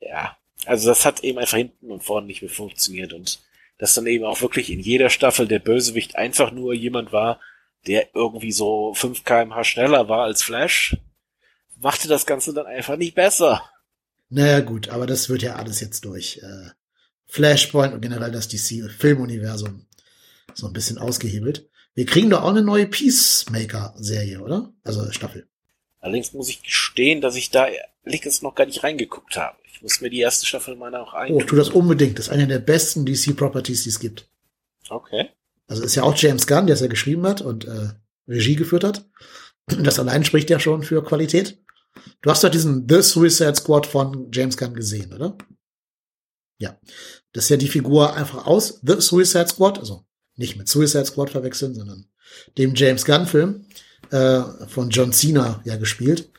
Speaker 3: ja, also das hat eben einfach hinten und vorne nicht mehr funktioniert und dass dann eben auch wirklich in jeder Staffel der Bösewicht einfach nur jemand war, der irgendwie so 5 kmh schneller war als Flash, machte das Ganze dann einfach nicht besser.
Speaker 2: Naja, gut, aber das wird ja alles jetzt durch äh, Flashpoint und generell das DC-Filmuniversum so ein bisschen ausgehebelt. Wir kriegen doch auch eine neue Peacemaker-Serie, oder? Also Staffel.
Speaker 3: Allerdings muss ich gestehen, dass ich da ehrlich gesagt noch gar nicht reingeguckt habe. Ich muss mir die erste Staffel meiner auch ein.
Speaker 2: Oh, tu das unbedingt. Das ist eine der besten DC-Properties, die es gibt.
Speaker 3: Okay.
Speaker 2: Also ist ja auch James Gunn, der es ja geschrieben hat und äh, Regie geführt hat. Das allein spricht ja schon für Qualität. Du hast doch diesen The Suicide Squad von James Gunn gesehen, oder? Ja. Das ist ja die Figur einfach aus The Suicide Squad, also nicht mit Suicide Squad verwechseln, sondern dem James Gunn-Film äh, von John Cena ja gespielt.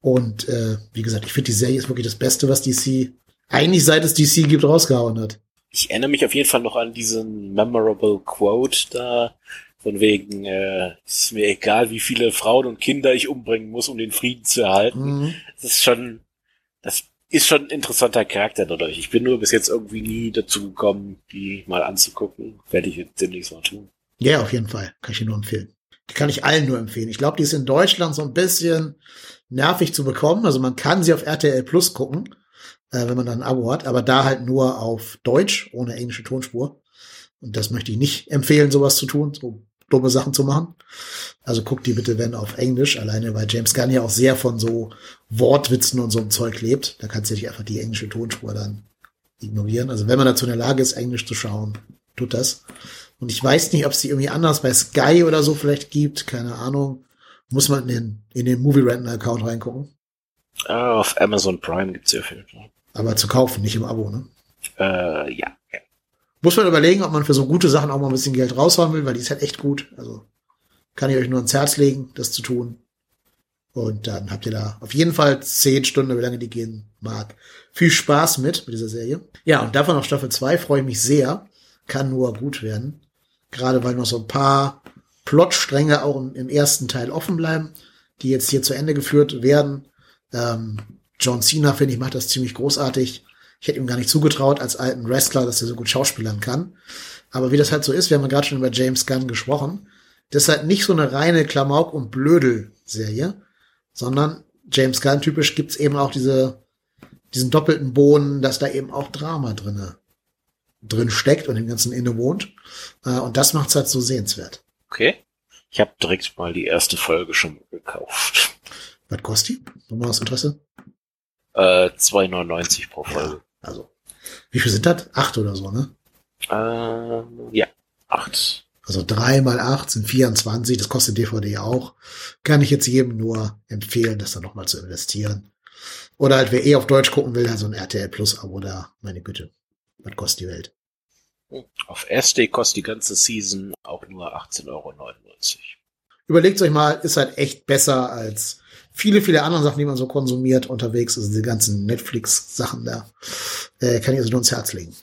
Speaker 2: Und äh, wie gesagt, ich finde, die Serie ist wirklich das Beste, was DC eigentlich seit es DC gibt, rausgehauen hat.
Speaker 3: Ich erinnere mich auf jeden Fall noch an diesen memorable Quote da, von wegen, äh, ist mir egal, wie viele Frauen und Kinder ich umbringen muss, um den Frieden zu erhalten. Mhm. Das ist schon, ist schon ein interessanter Charakter dadurch. Ich bin nur bis jetzt irgendwie nie dazu gekommen, die mal anzugucken. Werde ich jetzt demnächst mal tun.
Speaker 2: Ja, auf jeden Fall. Kann ich dir nur empfehlen. Die kann ich allen nur empfehlen. Ich glaube, die ist in Deutschland so ein bisschen nervig zu bekommen. Also man kann sie auf RTL Plus gucken, äh, wenn man dann ein Abo hat, aber da halt nur auf Deutsch, ohne englische Tonspur. Und das möchte ich nicht empfehlen, sowas zu tun, so dumme Sachen zu machen. Also guckt die bitte, wenn auf Englisch, alleine weil James Gunn ja auch sehr von so Wortwitzen und so einem Zeug lebt. Da kannst du nicht einfach die englische Tonspur dann ignorieren. Also wenn man dazu in der Lage ist, Englisch zu schauen, tut das. Und ich weiß nicht, ob es die irgendwie anders bei Sky oder so vielleicht gibt, keine Ahnung. Muss man in den, in den Movie Renten Account reingucken.
Speaker 3: Ah, auf Amazon Prime gibt's ja viel.
Speaker 2: Aber zu kaufen, nicht im Abo, ne?
Speaker 3: Äh, ja. ja.
Speaker 2: Muss man überlegen, ob man für so gute Sachen auch mal ein bisschen Geld raushauen will, weil die ist halt echt gut. Also kann ich euch nur ans Herz legen, das zu tun. Und dann habt ihr da auf jeden Fall zehn Stunden, wie lange die gehen mag. Viel Spaß mit, mit dieser Serie. Ja, und davon auf Staffel 2 freue ich mich sehr. Kann nur gut werden. Gerade weil noch so ein paar Plotstränge auch im, im ersten Teil offen bleiben, die jetzt hier zu Ende geführt werden. Ähm, John Cena, finde ich, macht das ziemlich großartig. Ich hätte ihm gar nicht zugetraut als alten Wrestler, dass er so gut schauspielern kann. Aber wie das halt so ist, wir haben ja gerade schon über James Gunn gesprochen, das ist halt nicht so eine reine Klamauk- und Blödel-Serie, sondern James Gunn typisch gibt's eben auch diese, diesen doppelten Boden, dass da eben auch Drama drinne drin steckt und im ganzen inne wohnt. Äh, und das macht's halt so sehenswert.
Speaker 3: Okay. Ich habe direkt mal die erste Folge schon gekauft.
Speaker 2: Was kostet die? Nochmal aus Interesse?
Speaker 3: Äh, 2,99 pro Folge.
Speaker 2: Also, wie viel sind das? Acht oder so, ne?
Speaker 3: Äh, ja, acht.
Speaker 2: Also drei mal acht sind 24, das kostet DVD auch. Kann ich jetzt jedem nur empfehlen, das dann nochmal zu investieren. Oder halt, wer eh auf Deutsch gucken will, also ein RTL Plus Abo da, meine Güte. Was kostet die Welt?
Speaker 3: Auf SD kostet die ganze Season auch nur 18,99 Euro.
Speaker 2: Überlegt euch mal, ist halt echt besser als viele, viele andere Sachen, die man so konsumiert unterwegs. Also die ganzen Netflix-Sachen da. Äh, kann ich also nur ins Herz legen.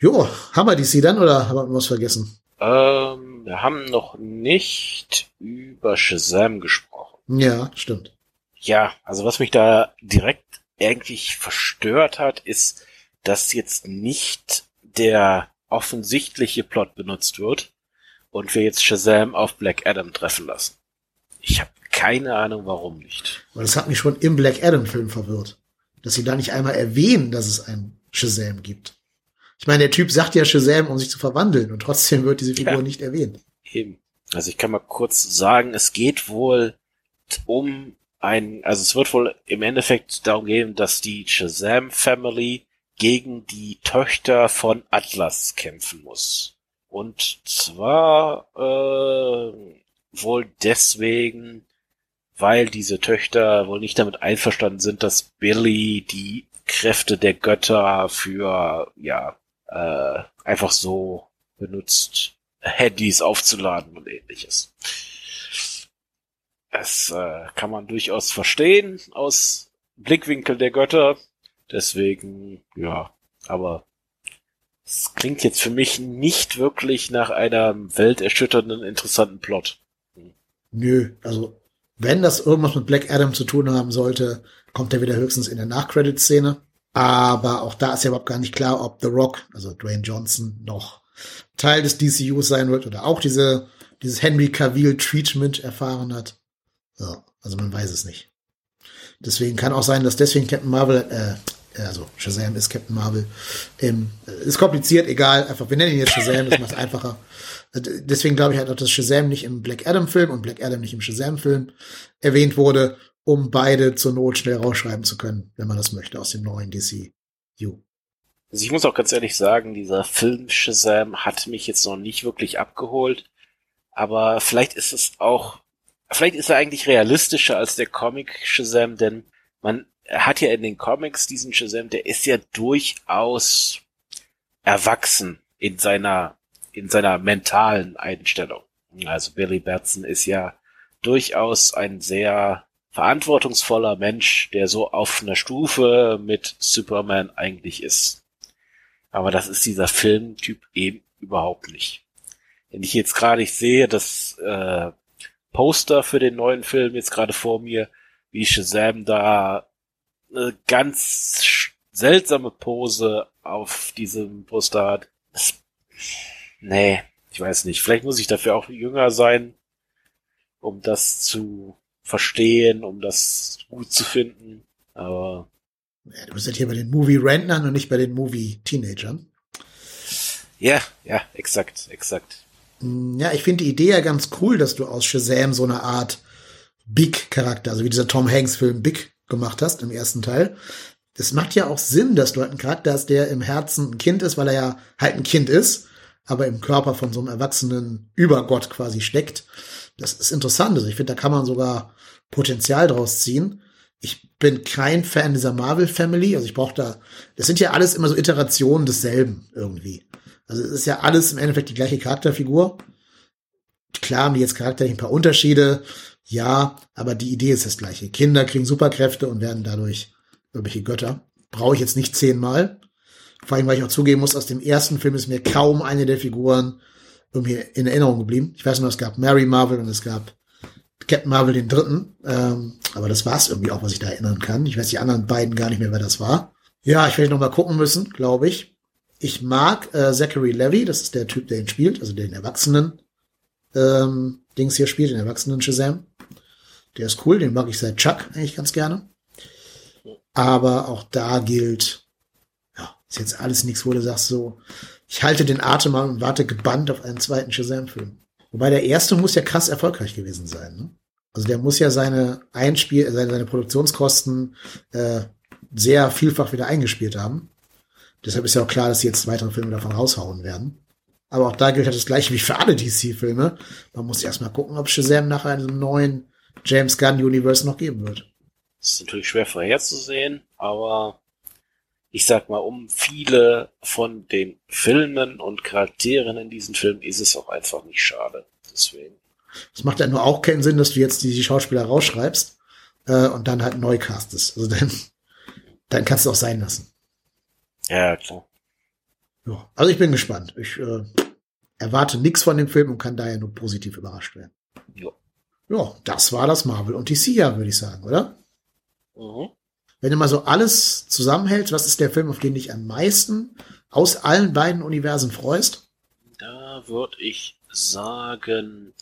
Speaker 2: Jo, haben wir DC dann oder haben wir was vergessen?
Speaker 3: Ähm, wir haben noch nicht über Shazam gesprochen.
Speaker 2: Ja, stimmt.
Speaker 3: Ja, also was mich da direkt eigentlich verstört hat, ist, dass jetzt nicht der offensichtliche Plot benutzt wird und wir jetzt Shazam auf Black Adam treffen lassen. Ich habe keine Ahnung, warum nicht.
Speaker 2: Weil das hat mich schon im Black Adam-Film verwirrt. Dass sie da nicht einmal erwähnen, dass es einen Shazam gibt. Ich meine, der Typ sagt ja Shazam, um sich zu verwandeln und trotzdem wird diese Figur ja. nicht erwähnt.
Speaker 3: Eben. Also ich kann mal kurz sagen, es geht wohl um ein, also es wird wohl im Endeffekt darum gehen, dass die Shazam Family gegen die Töchter von Atlas kämpfen muss. Und zwar äh, wohl deswegen, weil diese Töchter wohl nicht damit einverstanden sind, dass Billy die Kräfte der Götter für ja äh, einfach so benutzt, Handys aufzuladen und ähnliches. Das äh, kann man durchaus verstehen aus Blickwinkel der Götter. Deswegen, ja, aber es klingt jetzt für mich nicht wirklich nach einem welterschütternden, interessanten Plot.
Speaker 2: Nö, also wenn das irgendwas mit Black Adam zu tun haben sollte, kommt er wieder höchstens in der Nachcredit-Szene. Aber auch da ist ja überhaupt gar nicht klar, ob The Rock, also Dwayne Johnson, noch Teil des DCUs sein wird oder auch diese, dieses Henry Cavill Treatment erfahren hat. So, also man weiß es nicht. Deswegen kann auch sein, dass deswegen Captain Marvel, äh, also Shazam ist Captain Marvel, ähm, ist kompliziert, egal, einfach, wir nennen ihn jetzt Shazam, das macht es einfacher. Deswegen glaube ich halt auch, dass Shazam nicht im Black Adam Film und Black Adam nicht im Shazam Film erwähnt wurde, um beide zur Not schnell rausschreiben zu können, wenn man das möchte, aus dem neuen DCU.
Speaker 3: Also ich muss auch ganz ehrlich sagen, dieser Film Shazam hat mich jetzt noch nicht wirklich abgeholt. Aber vielleicht ist es auch, vielleicht ist er eigentlich realistischer als der Comic Shazam, denn man hat ja in den Comics diesen Shazam, der ist ja durchaus erwachsen in seiner, in seiner mentalen Einstellung. Also Billy Batson ist ja durchaus ein sehr verantwortungsvoller Mensch, der so auf einer Stufe mit Superman eigentlich ist. Aber das ist dieser Filmtyp eben überhaupt nicht. Wenn ich jetzt gerade ich sehe, das äh, Poster für den neuen Film jetzt gerade vor mir, wie Shazam da eine ganz seltsame Pose auf diesem Poster hat. Das, nee, ich weiß nicht. Vielleicht muss ich dafür auch jünger sein, um das zu verstehen, um das gut zu finden. Aber.
Speaker 2: Ja, du bist ja hier bei den Movie-Rentnern und nicht bei den Movie-Teenagern.
Speaker 3: Ja, ja, exakt, exakt.
Speaker 2: Mm, ja, ich finde die Idee ja ganz cool, dass du aus Shazam so eine Art Big-Charakter, also wie dieser Tom Hanks-Film Big gemacht hast im ersten Teil. Es macht ja auch Sinn, dass du halt einen Charakter hast, der im Herzen ein Kind ist, weil er ja halt ein Kind ist, aber im Körper von so einem erwachsenen Übergott quasi steckt. Das ist interessant. Also ich finde, da kann man sogar Potenzial draus ziehen. Ich bin kein Fan dieser Marvel Family. Also ich brauche da, das sind ja alles immer so Iterationen desselben irgendwie. Also es ist ja alles im Endeffekt die gleiche Charakterfigur. Klar haben die jetzt charakterlich ein paar Unterschiede. Ja, aber die Idee ist das gleiche. Kinder kriegen Superkräfte und werden dadurch irgendwelche Götter. Brauche ich jetzt nicht zehnmal. Vor allem, weil ich auch zugeben muss, aus dem ersten Film ist mir kaum eine der Figuren irgendwie in Erinnerung geblieben. Ich weiß nur, es gab Mary Marvel und es gab Captain Marvel den dritten. Ähm, aber das war es irgendwie auch, was ich da erinnern kann. Ich weiß die anderen beiden gar nicht mehr, wer das war. Ja, ich werde noch mal gucken müssen, glaube ich. Ich mag äh, Zachary Levy, das ist der Typ, der ihn spielt, also den Erwachsenen ähm, Dings hier spielt, den Erwachsenen Shazam. Der ist cool, den mag ich seit Chuck eigentlich ganz gerne. Aber auch da gilt, ist jetzt alles nichts, wo du sagst so, ich halte den Atem an und warte gebannt auf einen zweiten Shazam-Film. Wobei der erste muss ja krass erfolgreich gewesen sein. Ne? Also der muss ja seine Einspiel, seine, seine Produktionskosten äh, sehr vielfach wieder eingespielt haben. Deshalb ist ja auch klar, dass sie jetzt weitere Filme davon raushauen werden. Aber auch da gilt halt das gleiche wie für alle DC-Filme. Man muss erstmal gucken, ob Shazam nachher in einem neuen James Gunn Universe noch geben wird.
Speaker 3: Das ist natürlich schwer vorherzusehen, aber ich sag mal, um viele von den Filmen und Charakteren in diesen Filmen ist es auch einfach nicht schade. Deswegen.
Speaker 2: Es macht ja nur auch keinen Sinn, dass du jetzt die Schauspieler rausschreibst äh, und dann halt neu castest. Also dann, dann kannst du auch sein lassen.
Speaker 3: Ja, klar.
Speaker 2: Ja, also ich bin gespannt. Ich äh, erwarte nichts von dem Film und kann daher nur positiv überrascht werden.
Speaker 3: Ja.
Speaker 2: Ja, das war das Marvel und DC ja, würde ich sagen, oder?
Speaker 3: Mhm.
Speaker 2: Wenn du mal so alles zusammenhältst, was ist der Film, auf den dich am meisten aus allen beiden Universen freust?
Speaker 3: Da würde ich sagen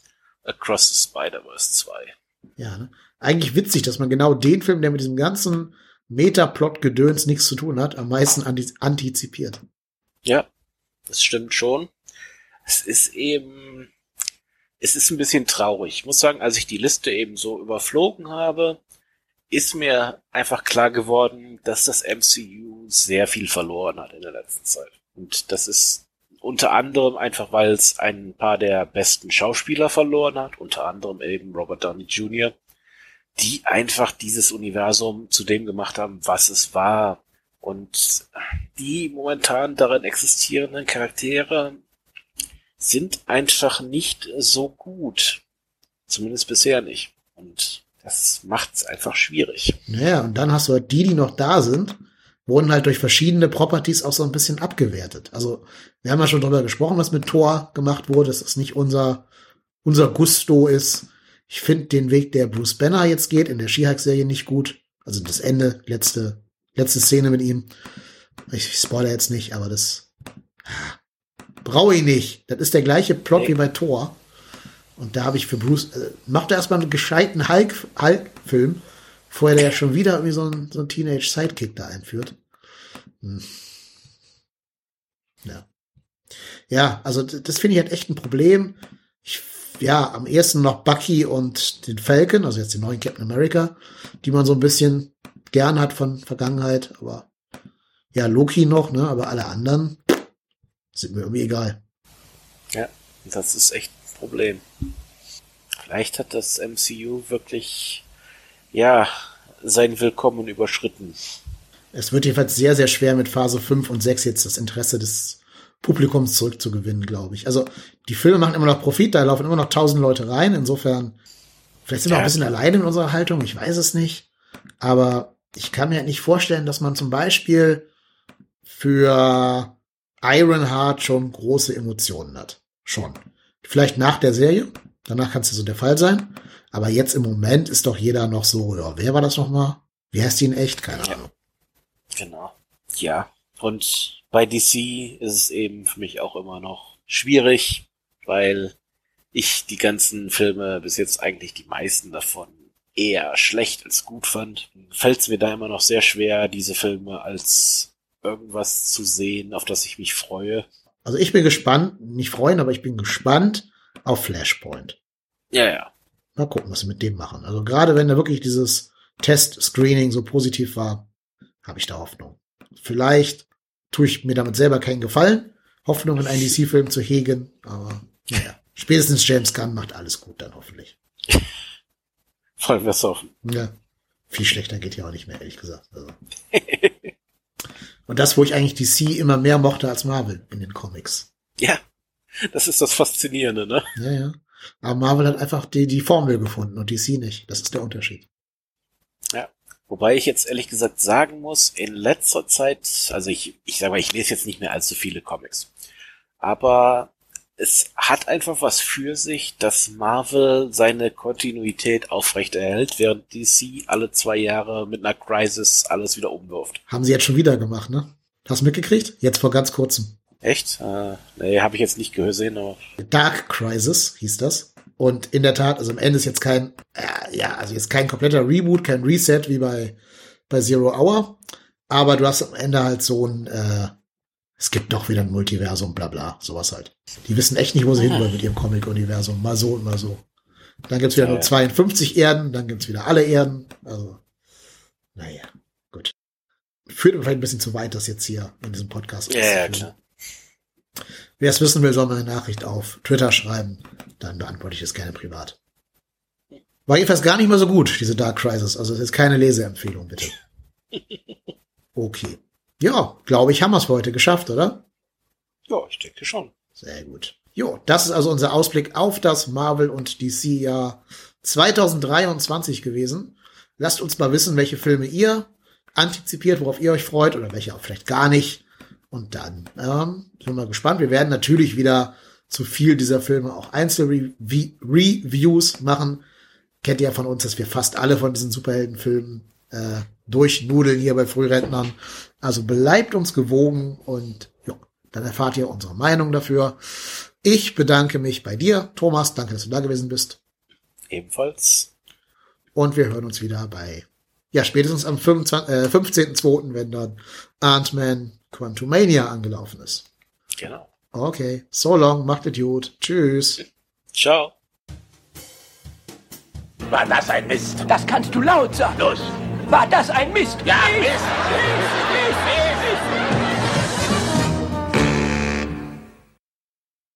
Speaker 3: Across the Spider-Verse 2.
Speaker 2: Ja, ne? Eigentlich witzig, dass man genau den Film, der mit diesem ganzen Metaplot-Gedöns nichts zu tun hat, am meisten antizipiert.
Speaker 3: Ja, das stimmt schon. Es ist eben, es ist ein bisschen traurig. Ich muss sagen, als ich die Liste eben so überflogen habe, ist mir einfach klar geworden, dass das MCU sehr viel verloren hat in der letzten Zeit. Und das ist unter anderem einfach, weil es ein paar der besten Schauspieler verloren hat, unter anderem eben Robert Downey Jr., die einfach dieses Universum zu dem gemacht haben, was es war. Und die momentan darin existierenden Charaktere sind einfach nicht so gut. Zumindest bisher nicht. Und das macht's einfach schwierig.
Speaker 2: Naja, und dann hast du halt die, die noch da sind, wurden halt durch verschiedene Properties auch so ein bisschen abgewertet. Also, wir haben ja schon drüber gesprochen, was mit Thor gemacht wurde, dass es nicht unser, unser Gusto ist. Ich finde den Weg, der Bruce Banner jetzt geht, in der She-Hulk-Serie nicht gut. Also das Ende, letzte, letzte Szene mit ihm. Ich, ich spoilere jetzt nicht, aber das brauche ich nicht. Das ist der gleiche Plot nee. wie bei Thor. Und da habe ich für Bruce, äh, macht er erstmal einen gescheiten Hulk-Film, Hulk vorher der ja schon wieder irgendwie so ein, so Teenage-Sidekick da einführt. Hm. Ja. Ja, also das finde ich halt echt ein Problem. Ich, ja, am ehesten noch Bucky und den Falcon, also jetzt den neuen Captain America, die man so ein bisschen gern hat von Vergangenheit, aber ja, Loki noch, ne, aber alle anderen sind mir irgendwie egal.
Speaker 3: Ja, das ist echt Problem. Vielleicht hat das MCU wirklich, ja, sein Willkommen überschritten.
Speaker 2: Es wird jedenfalls sehr, sehr schwer mit Phase 5 und 6 jetzt das Interesse des Publikums zurückzugewinnen, glaube ich. Also die Filme machen immer noch Profit, da laufen immer noch tausend Leute rein. Insofern, vielleicht sind wir ja. auch ein bisschen alleine in unserer Haltung, ich weiß es nicht. Aber ich kann mir nicht vorstellen, dass man zum Beispiel für Ironheart schon große Emotionen hat. Schon. Vielleicht nach der Serie. Danach kann es ja so der Fall sein. Aber jetzt im Moment ist doch jeder noch so, ja, wer war das nochmal? Wie heißt die in echt? Keine ja. Ahnung.
Speaker 3: Genau. Ja. Und bei DC ist es eben für mich auch immer noch schwierig, weil ich die ganzen Filme bis jetzt eigentlich die meisten davon eher schlecht als gut fand. Fällt es mir da immer noch sehr schwer, diese Filme als irgendwas zu sehen, auf das ich mich freue.
Speaker 2: Also ich bin gespannt, nicht freuen, aber ich bin gespannt auf Flashpoint.
Speaker 3: Ja, ja.
Speaker 2: Mal gucken, was sie mit dem machen. Also gerade wenn da wirklich dieses Test-Screening so positiv war, habe ich da Hoffnung. Vielleicht tue ich mir damit selber keinen Gefallen, Hoffnung in einen DC-Film zu hegen, aber naja, spätestens James Gunn macht alles gut dann hoffentlich.
Speaker 3: Voll wir hoffen.
Speaker 2: Ja. Viel schlechter geht ja auch nicht mehr, ehrlich gesagt. Also. Und das, wo ich eigentlich DC immer mehr mochte als Marvel in den Comics.
Speaker 3: Ja, das ist das Faszinierende, ne?
Speaker 2: Ja, ja. Aber Marvel hat einfach die, die Formel gefunden und DC nicht. Das ist der Unterschied.
Speaker 3: Ja. Wobei ich jetzt ehrlich gesagt sagen muss, in letzter Zeit, also ich, ich sag mal, ich lese jetzt nicht mehr allzu viele Comics. Aber es hat einfach was für sich, dass Marvel seine Kontinuität aufrechterhält, während DC alle zwei Jahre mit einer Crisis alles wieder umwirft.
Speaker 2: Haben sie jetzt schon wieder gemacht, ne? Hast du mitgekriegt? Jetzt vor ganz kurzem.
Speaker 3: Echt? Äh, nee, habe ich jetzt nicht gesehen, aber.
Speaker 2: Dark Crisis hieß das. Und in der Tat, also am Ende ist jetzt kein, äh, ja, also jetzt kein kompletter Reboot, kein Reset wie bei, bei Zero Hour. Aber du hast am Ende halt so ein, äh, es gibt doch wieder ein Multiversum, bla bla, sowas halt. Die wissen echt nicht, wo sie hin wollen mit ihrem Comic-Universum. Mal so und mal so. Dann gibt's wieder ja, nur 52 Erden, dann gibt's wieder alle Erden. Also, naja, gut. Führt vielleicht ein bisschen zu weit, das jetzt hier in diesem Podcast.
Speaker 3: Ja, ja, klar.
Speaker 2: Wer es wissen will, soll mir eine Nachricht auf Twitter schreiben. Dann beantworte ich es gerne privat. War jedenfalls gar nicht mal so gut, diese Dark Crisis. Also, das ist keine Leseempfehlung, bitte. Okay. Ja, glaube ich, haben wir es für heute geschafft, oder?
Speaker 3: Ja, ich denke schon.
Speaker 2: Sehr gut. Jo, das ist also unser Ausblick auf das Marvel und DC Jahr 2023 gewesen. Lasst uns mal wissen, welche Filme ihr antizipiert, worauf ihr euch freut oder welche auch vielleicht gar nicht. Und dann ähm, sind wir gespannt. Wir werden natürlich wieder zu viel dieser Filme auch Einzelreviews machen. Kennt ihr ja von uns, dass wir fast alle von diesen Superheldenfilmen äh, durchnudeln hier bei Frührentnern. Also bleibt uns gewogen und ja, dann erfahrt ihr unsere Meinung dafür. Ich bedanke mich bei dir, Thomas. Danke, dass du da gewesen bist.
Speaker 3: Ebenfalls.
Speaker 2: Und wir hören uns wieder bei, ja, spätestens am 25, äh, 15.02., wenn dann Ant-Man Quantumania angelaufen ist.
Speaker 3: Genau.
Speaker 2: Okay, so long, macht es gut. Tschüss.
Speaker 3: Ciao.
Speaker 4: War das ein Mist?
Speaker 5: Das kannst du laut sagen.
Speaker 4: Los.
Speaker 5: War das ein Mist?
Speaker 4: Ja, Mist. Mist, Mist, Mist.